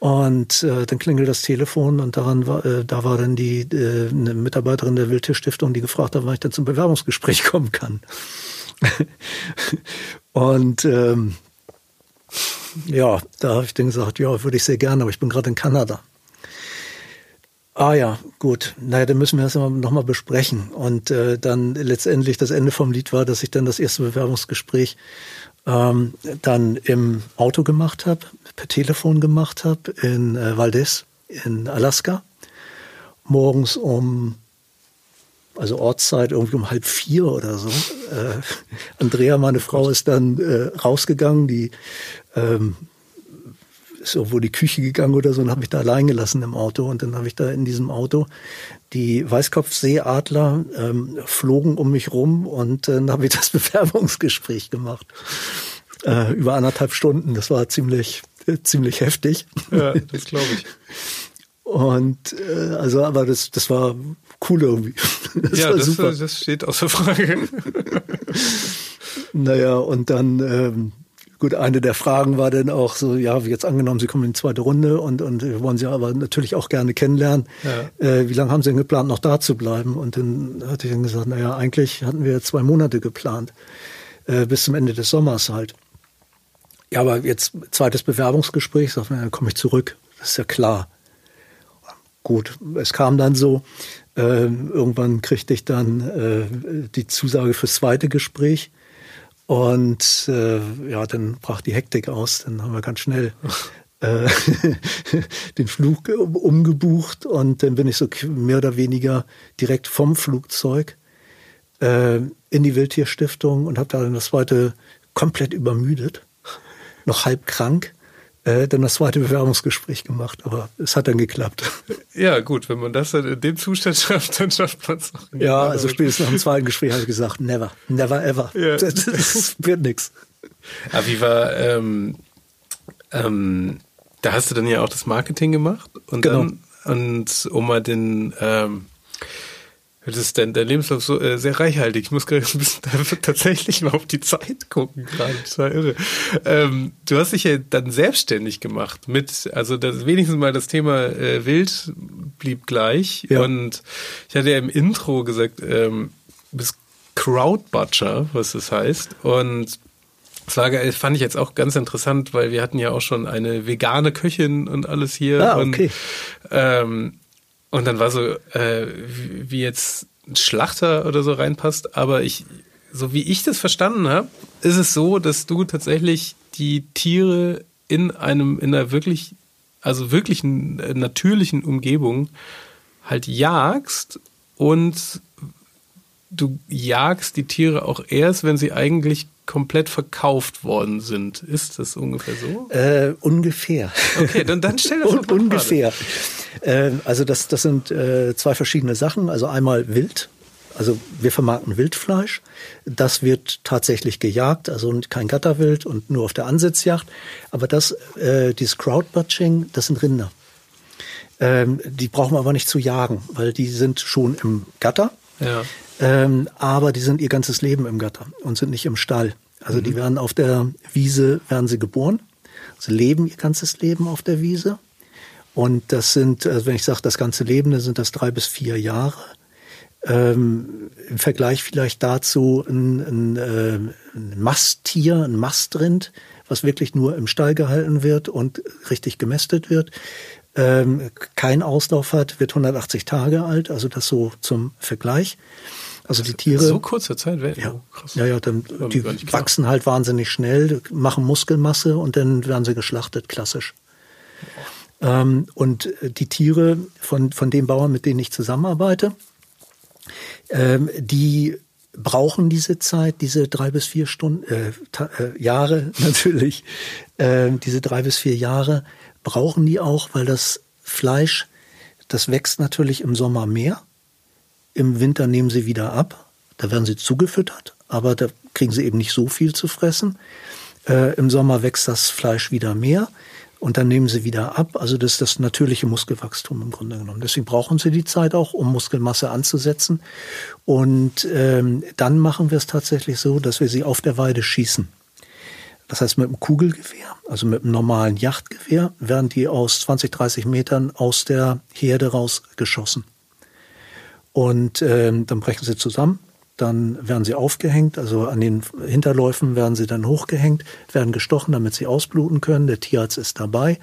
Und äh, dann klingelt das Telefon und daran war, äh, da war dann die äh, eine Mitarbeiterin der Wildtierstiftung, die gefragt hat, wann ich dann zum Bewerbungsgespräch kommen kann. und ähm, ja, da habe ich dann gesagt, ja, würde ich sehr gerne, aber ich bin gerade in Kanada. Ah ja, gut. Naja, dann müssen wir das nochmal besprechen. Und äh, dann letztendlich das Ende vom Lied war, dass ich dann das erste Bewerbungsgespräch ähm, dann im Auto gemacht habe, per Telefon gemacht habe in äh, Valdez in Alaska. Morgens um, also Ortszeit irgendwie um halb vier oder so. Äh, Andrea, meine Frau, ist dann äh, rausgegangen, die ähm, ist irgendwo in die Küche gegangen oder so und habe mich da allein gelassen im Auto. Und dann habe ich da in diesem Auto die Weißkopfseeadler ähm, flogen um mich rum und äh, dann habe ich das Bewerbungsgespräch gemacht. Äh, über anderthalb Stunden. Das war ziemlich, äh, ziemlich heftig. Ja, das glaube ich. Und äh, also, aber das, das war cool irgendwie. Das ja, das, das steht außer Frage. naja, und dann ähm, Gut, eine der Fragen war dann auch so, ja, jetzt angenommen, Sie kommen in die zweite Runde und, und wir wollen Sie aber natürlich auch gerne kennenlernen. Ja. Äh, wie lange haben Sie denn geplant, noch da zu bleiben? Und dann hatte ich dann gesagt, naja, eigentlich hatten wir zwei Monate geplant, äh, bis zum Ende des Sommers halt. Ja, aber jetzt zweites Bewerbungsgespräch, sagt man, dann komme ich zurück. Das ist ja klar. Gut, es kam dann so. Äh, irgendwann kriegte ich dann äh, die Zusage fürs zweite Gespräch. Und äh, ja, dann brach die Hektik aus. Dann haben wir ganz schnell äh, den Flug umgebucht und dann bin ich so mehr oder weniger direkt vom Flugzeug äh, in die Wildtierstiftung und habe da dann das zweite komplett übermüdet, noch halb krank äh, dann das zweite Bewerbungsgespräch gemacht, aber es hat dann geklappt. Ja, gut, wenn man das dann in dem Zustand schafft, dann schafft man es auch. Ja, also spätestens nach dem zweiten Gespräch habe ich gesagt, never, never ever. Ja. Das, das wird. Aber wie war, ähm, ähm, da hast du dann ja auch das Marketing gemacht und genau. dann, und um mal den, ähm, das ist dein, dein Lebenslauf so äh, sehr reichhaltig. Ich muss gerade ein bisschen tatsächlich mal auf die Zeit gucken gerade. Das war irre. Ähm, du hast dich ja dann selbstständig gemacht mit, also das, wenigstens mal das Thema äh, Wild blieb gleich. Ja. Und ich hatte ja im Intro gesagt, ähm, du bist Crowdbutcher, was das heißt. Und das war, fand ich jetzt auch ganz interessant, weil wir hatten ja auch schon eine vegane Köchin und alles hier. Ah, okay. Und, ähm, und dann war so, äh, wie jetzt ein Schlachter oder so reinpasst, aber ich so wie ich das verstanden habe, ist es so, dass du tatsächlich die Tiere in einem, in einer wirklich, also wirklich natürlichen Umgebung halt jagst. Und du jagst die Tiere auch erst, wenn sie eigentlich komplett verkauft worden sind. Ist das ungefähr so? Äh, ungefähr. Okay, dann, dann stell das Un Ungefähr. Äh, also das, das sind äh, zwei verschiedene Sachen. Also einmal Wild. Also wir vermarkten Wildfleisch. Das wird tatsächlich gejagt, also kein Gatterwild und nur auf der Ansitzjagd. Aber das, äh, dieses Crowdbutching, das sind Rinder. Ähm, die brauchen wir aber nicht zu jagen, weil die sind schon im Gatter. Ja. Ähm, aber die sind ihr ganzes Leben im Gatter und sind nicht im Stall. Also mhm. die werden auf der Wiese, werden sie geboren. Sie leben ihr ganzes Leben auf der Wiese. Und das sind, also wenn ich sage das ganze Leben, dann sind das drei bis vier Jahre. Ähm, Im Vergleich vielleicht dazu ein, ein, äh, ein Masttier, ein Mastrind, was wirklich nur im Stall gehalten wird und richtig gemästet wird. Ähm, kein Auslauf hat, wird 180 Tage alt, also das so zum Vergleich. Also die Tiere. So kurze Zeit werden. Ja, oh, krass. ja, ja dann, die wachsen halt wahnsinnig schnell, machen Muskelmasse und dann werden sie geschlachtet, klassisch. Ähm, und die Tiere von, von den Bauern, mit denen ich zusammenarbeite, ähm, die brauchen diese Zeit, diese drei bis vier Stunden, äh, äh, Jahre natürlich, äh, diese drei bis vier Jahre brauchen die auch, weil das Fleisch, das wächst natürlich im Sommer mehr im Winter nehmen sie wieder ab. Da werden sie zugefüttert, aber da kriegen sie eben nicht so viel zu fressen. Äh, Im Sommer wächst das Fleisch wieder mehr und dann nehmen sie wieder ab. Also das ist das natürliche Muskelwachstum im Grunde genommen. Deswegen brauchen sie die Zeit auch, um Muskelmasse anzusetzen. Und ähm, dann machen wir es tatsächlich so, dass wir sie auf der Weide schießen. Das heißt, mit einem Kugelgewehr, also mit einem normalen Yachtgewehr, werden die aus 20, 30 Metern aus der Herde raus geschossen. Und ähm, dann brechen sie zusammen, dann werden sie aufgehängt, also an den Hinterläufen werden sie dann hochgehängt, werden gestochen, damit sie ausbluten können. Der Tierarzt ist dabei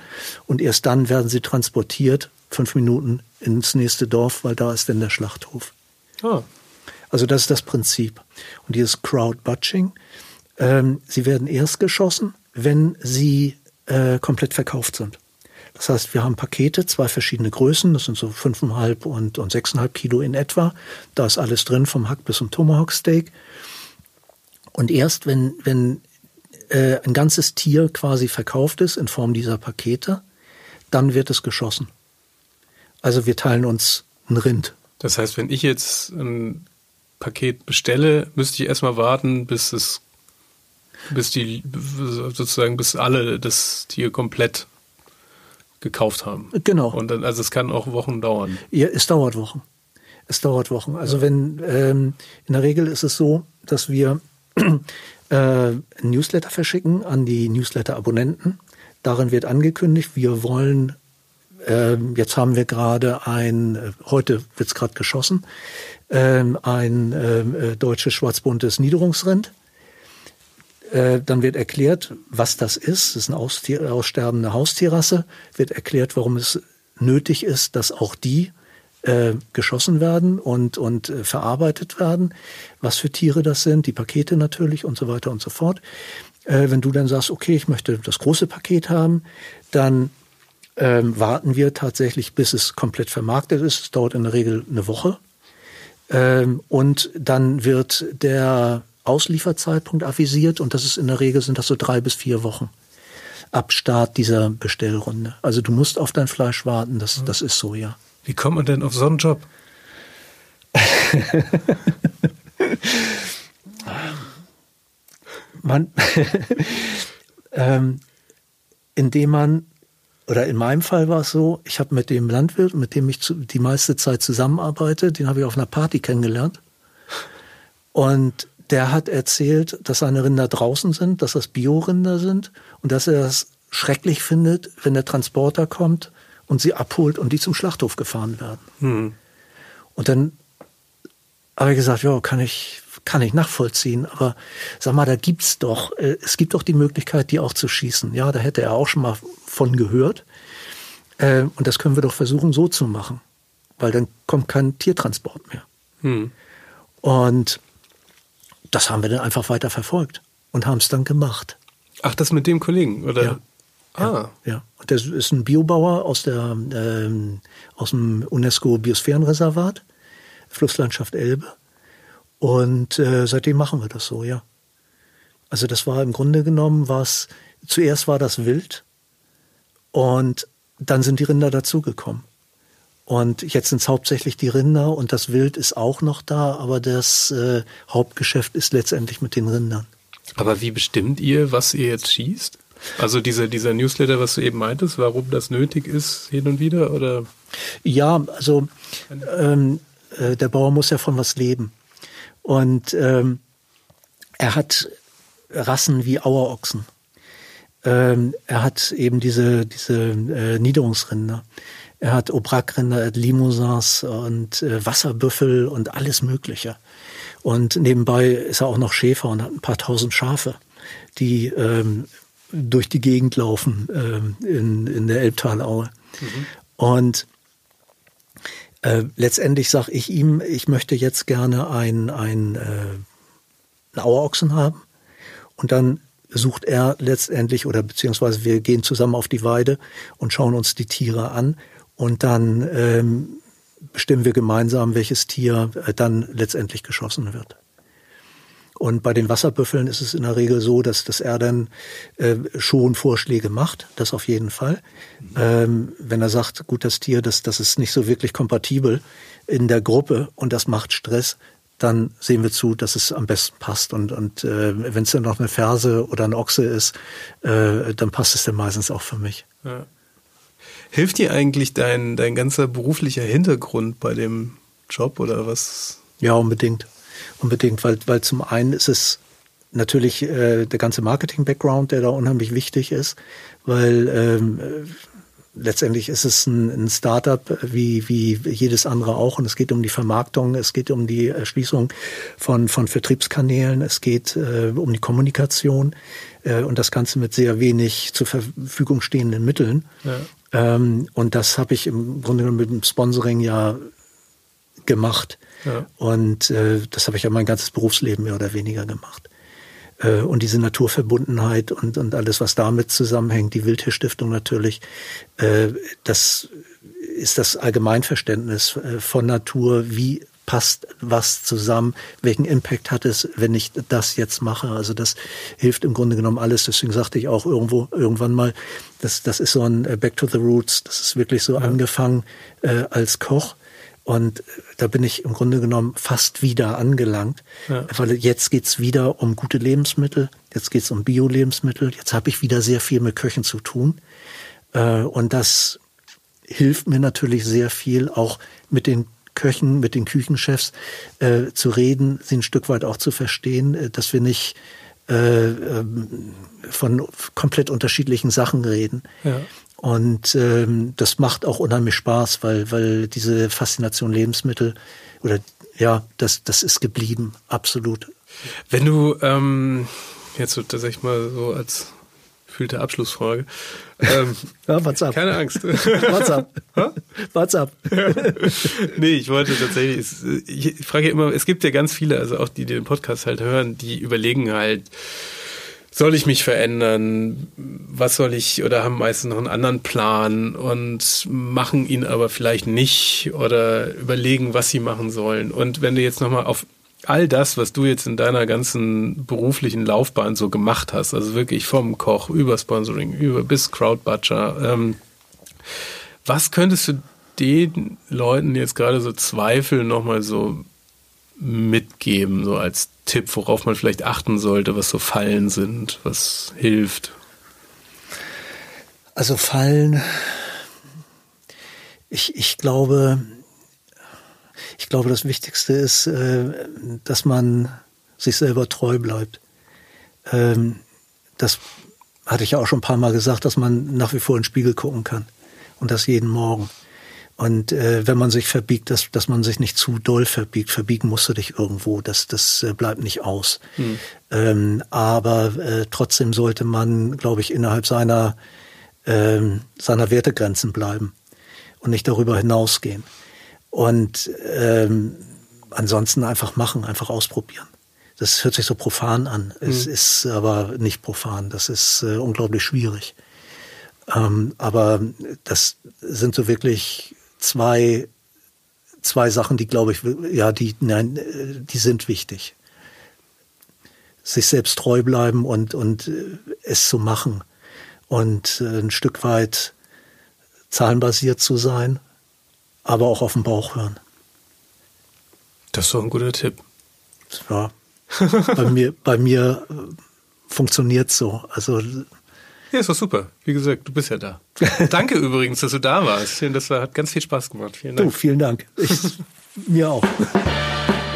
und erst dann werden sie transportiert, fünf Minuten ins nächste Dorf, weil da ist dann der Schlachthof. Ah. Also das ist das Prinzip. Und dieses Crowd-Butching, ähm, sie werden erst geschossen, wenn sie äh, komplett verkauft sind. Das heißt, wir haben Pakete, zwei verschiedene Größen, das sind so fünfeinhalb und, und sechseinhalb Kilo in etwa. Da ist alles drin, vom Hack bis zum Tomahawk Steak. Und erst wenn, wenn äh, ein ganzes Tier quasi verkauft ist in Form dieser Pakete, dann wird es geschossen. Also wir teilen uns ein Rind. Das heißt, wenn ich jetzt ein Paket bestelle, müsste ich erstmal warten, bis es bis die sozusagen bis alle das Tier komplett gekauft haben. Genau. Und dann, also es kann auch Wochen dauern. Ja, es dauert Wochen. Es dauert Wochen. Also ja. wenn ähm, in der Regel ist es so, dass wir äh, ein Newsletter verschicken an die Newsletter-Abonnenten. Darin wird angekündigt, wir wollen äh, jetzt haben wir gerade ein, äh, heute wird's gerade geschossen, äh, ein ähm, äh, deutsches schwarzbuntes Niederungsrind. Äh, dann wird erklärt, was das ist. Das ist eine aussterbende Haustierrasse. Wird erklärt, warum es nötig ist, dass auch die äh, geschossen werden und, und äh, verarbeitet werden. Was für Tiere das sind, die Pakete natürlich und so weiter und so fort. Äh, wenn du dann sagst, okay, ich möchte das große Paket haben, dann ähm, warten wir tatsächlich, bis es komplett vermarktet ist. Es dauert in der Regel eine Woche. Ähm, und dann wird der Auslieferzeitpunkt avisiert und das ist in der Regel sind das so drei bis vier Wochen ab Start dieser Bestellrunde. Also du musst auf dein Fleisch warten, das, mhm. das ist so, ja. Wie kommt man denn auf so einen Job? man, ähm, indem man, oder in meinem Fall war es so, ich habe mit dem Landwirt, mit dem ich zu, die meiste Zeit zusammenarbeite, den habe ich auf einer Party kennengelernt. Und der hat erzählt, dass seine Rinder draußen sind, dass das Biorinder sind und dass er das schrecklich findet, wenn der Transporter kommt und sie abholt und die zum Schlachthof gefahren werden. Hm. Und dann habe ich gesagt, ja, kann ich, kann ich nachvollziehen, aber sag mal, da gibt's doch, äh, es gibt doch die Möglichkeit, die auch zu schießen. Ja, da hätte er auch schon mal von gehört. Äh, und das können wir doch versuchen, so zu machen, weil dann kommt kein Tiertransport mehr. Hm. Und das haben wir dann einfach weiter verfolgt und haben es dann gemacht. Ach, das mit dem Kollegen, oder? Ja. Ah. Ja, ja. Und der ist ein Biobauer aus der ähm, aus dem UNESCO Biosphärenreservat, Flusslandschaft Elbe. Und äh, seitdem machen wir das so, ja. Also das war im Grunde genommen was, zuerst war das Wild und dann sind die Rinder dazugekommen. Und jetzt sind es hauptsächlich die Rinder und das Wild ist auch noch da, aber das äh, Hauptgeschäft ist letztendlich mit den Rindern. Aber wie bestimmt ihr, was ihr jetzt schießt? Also dieser, dieser Newsletter, was du eben meintest, warum das nötig ist hin und wieder, oder? Ja, also ähm, äh, der Bauer muss ja von was leben. Und ähm, er hat Rassen wie Auerochsen. Ähm, er hat eben diese, diese äh, Niederungsrinder. Er hat Aubrac-Rinder, er hat Limousins und äh, Wasserbüffel und alles Mögliche. Und nebenbei ist er auch noch Schäfer und hat ein paar tausend Schafe, die ähm, durch die Gegend laufen ähm, in, in der Elbtalaue. Mhm. Und äh, letztendlich sage ich ihm, ich möchte jetzt gerne ein, ein, äh, einen Auerochsen haben. Und dann sucht er letztendlich oder beziehungsweise wir gehen zusammen auf die Weide und schauen uns die Tiere an und dann ähm, bestimmen wir gemeinsam, welches Tier äh, dann letztendlich geschossen wird. Und bei den Wasserbüffeln ist es in der Regel so, dass, er dann äh, schon Vorschläge macht, das auf jeden Fall. Ähm, wenn er sagt, gut, das Tier, das, das ist nicht so wirklich kompatibel in der Gruppe und das macht Stress, dann sehen wir zu, dass es am besten passt. Und, und äh, wenn es dann noch eine Ferse oder ein Ochse ist, äh, dann passt es dann meistens auch für mich. Ja. Hilft dir eigentlich dein, dein ganzer beruflicher Hintergrund bei dem Job oder was? Ja, unbedingt unbedingt, weil, weil zum einen ist es natürlich äh, der ganze Marketing-Background, der da unheimlich wichtig ist, weil ähm, letztendlich ist es ein, ein Startup wie, wie jedes andere auch und es geht um die Vermarktung, es geht um die Erschließung von, von Vertriebskanälen, es geht äh, um die Kommunikation äh, und das Ganze mit sehr wenig zur Verfügung stehenden Mitteln. Ja. Ähm, und das habe ich im Grunde genommen mit dem Sponsoring ja gemacht. Und äh, das habe ich ja mein ganzes Berufsleben mehr oder weniger gemacht. Äh, und diese Naturverbundenheit und, und alles, was damit zusammenhängt, die Wildtierstiftung natürlich, äh, das ist das Allgemeinverständnis äh, von Natur, wie passt was zusammen, welchen Impact hat es, wenn ich das jetzt mache. Also das hilft im Grunde genommen alles. Deswegen sagte ich auch irgendwo irgendwann mal, das, das ist so ein äh, Back to the Roots. Das ist wirklich so ja. angefangen äh, als Koch und da bin ich im Grunde genommen fast wieder angelangt, ja. weil jetzt geht's wieder um gute Lebensmittel, jetzt geht's um Bio-Lebensmittel, jetzt habe ich wieder sehr viel mit Köchen zu tun. Äh, und das hilft mir natürlich sehr viel, auch mit den Köchen, mit den Küchenchefs äh, zu reden, sie ein Stück weit auch zu verstehen, äh, dass wir nicht ähm, von komplett unterschiedlichen Sachen reden. Ja. Und ähm, das macht auch unheimlich Spaß, weil, weil diese Faszination Lebensmittel oder ja, das, das ist geblieben, absolut. Wenn du ähm, jetzt so tatsächlich mal so als gefühlte Abschlussfrage. Ähm, ja, what's up? Keine Angst. what's up? what's up? nee, ich wollte tatsächlich, ich frage immer, es gibt ja ganz viele, also auch die, die den Podcast halt hören, die überlegen halt, soll ich mich verändern? Was soll ich oder haben meistens noch einen anderen Plan und machen ihn aber vielleicht nicht oder überlegen, was sie machen sollen. Und wenn du jetzt nochmal auf all das, was du jetzt in deiner ganzen beruflichen Laufbahn so gemacht hast, also wirklich vom Koch über Sponsoring, über bis Crowdbutcher, ähm, was könntest du den Leuten jetzt gerade so Zweifel nochmal so mitgeben, so als Tipp, worauf man vielleicht achten sollte, was so Fallen sind, was hilft? Also Fallen, ich, ich glaube, ich glaube, das Wichtigste ist, äh, dass man sich selber treu bleibt. Ähm, das hatte ich ja auch schon ein paar Mal gesagt, dass man nach wie vor in den Spiegel gucken kann. Und das jeden Morgen. Und äh, wenn man sich verbiegt, dass, dass man sich nicht zu doll verbiegt. Verbiegen musst du dich irgendwo, das, das äh, bleibt nicht aus. Hm. Ähm, aber trotzdem sollte man, glaube ich, innerhalb seiner, ähm, seiner Wertegrenzen bleiben und nicht darüber hinausgehen. Und ähm, ansonsten einfach machen, einfach ausprobieren. Das hört sich so profan an. Es mhm. ist aber nicht profan. Das ist äh, unglaublich schwierig. Ähm, aber das sind so wirklich zwei, zwei Sachen, die glaube ich, ja, die, nein, die sind wichtig. Sich selbst treu bleiben und, und äh, es zu machen und äh, ein Stück weit zahlenbasiert zu sein, aber auch auf den Bauch hören. Das ist doch ein guter Tipp. Ja, bei mir, bei mir äh, funktioniert so. Also ja, ist doch super. Wie gesagt, du bist ja da. Danke übrigens, dass du da warst. Das war, hat ganz viel Spaß gemacht. Vielen Dank. Du, vielen Dank. Ich, mir auch.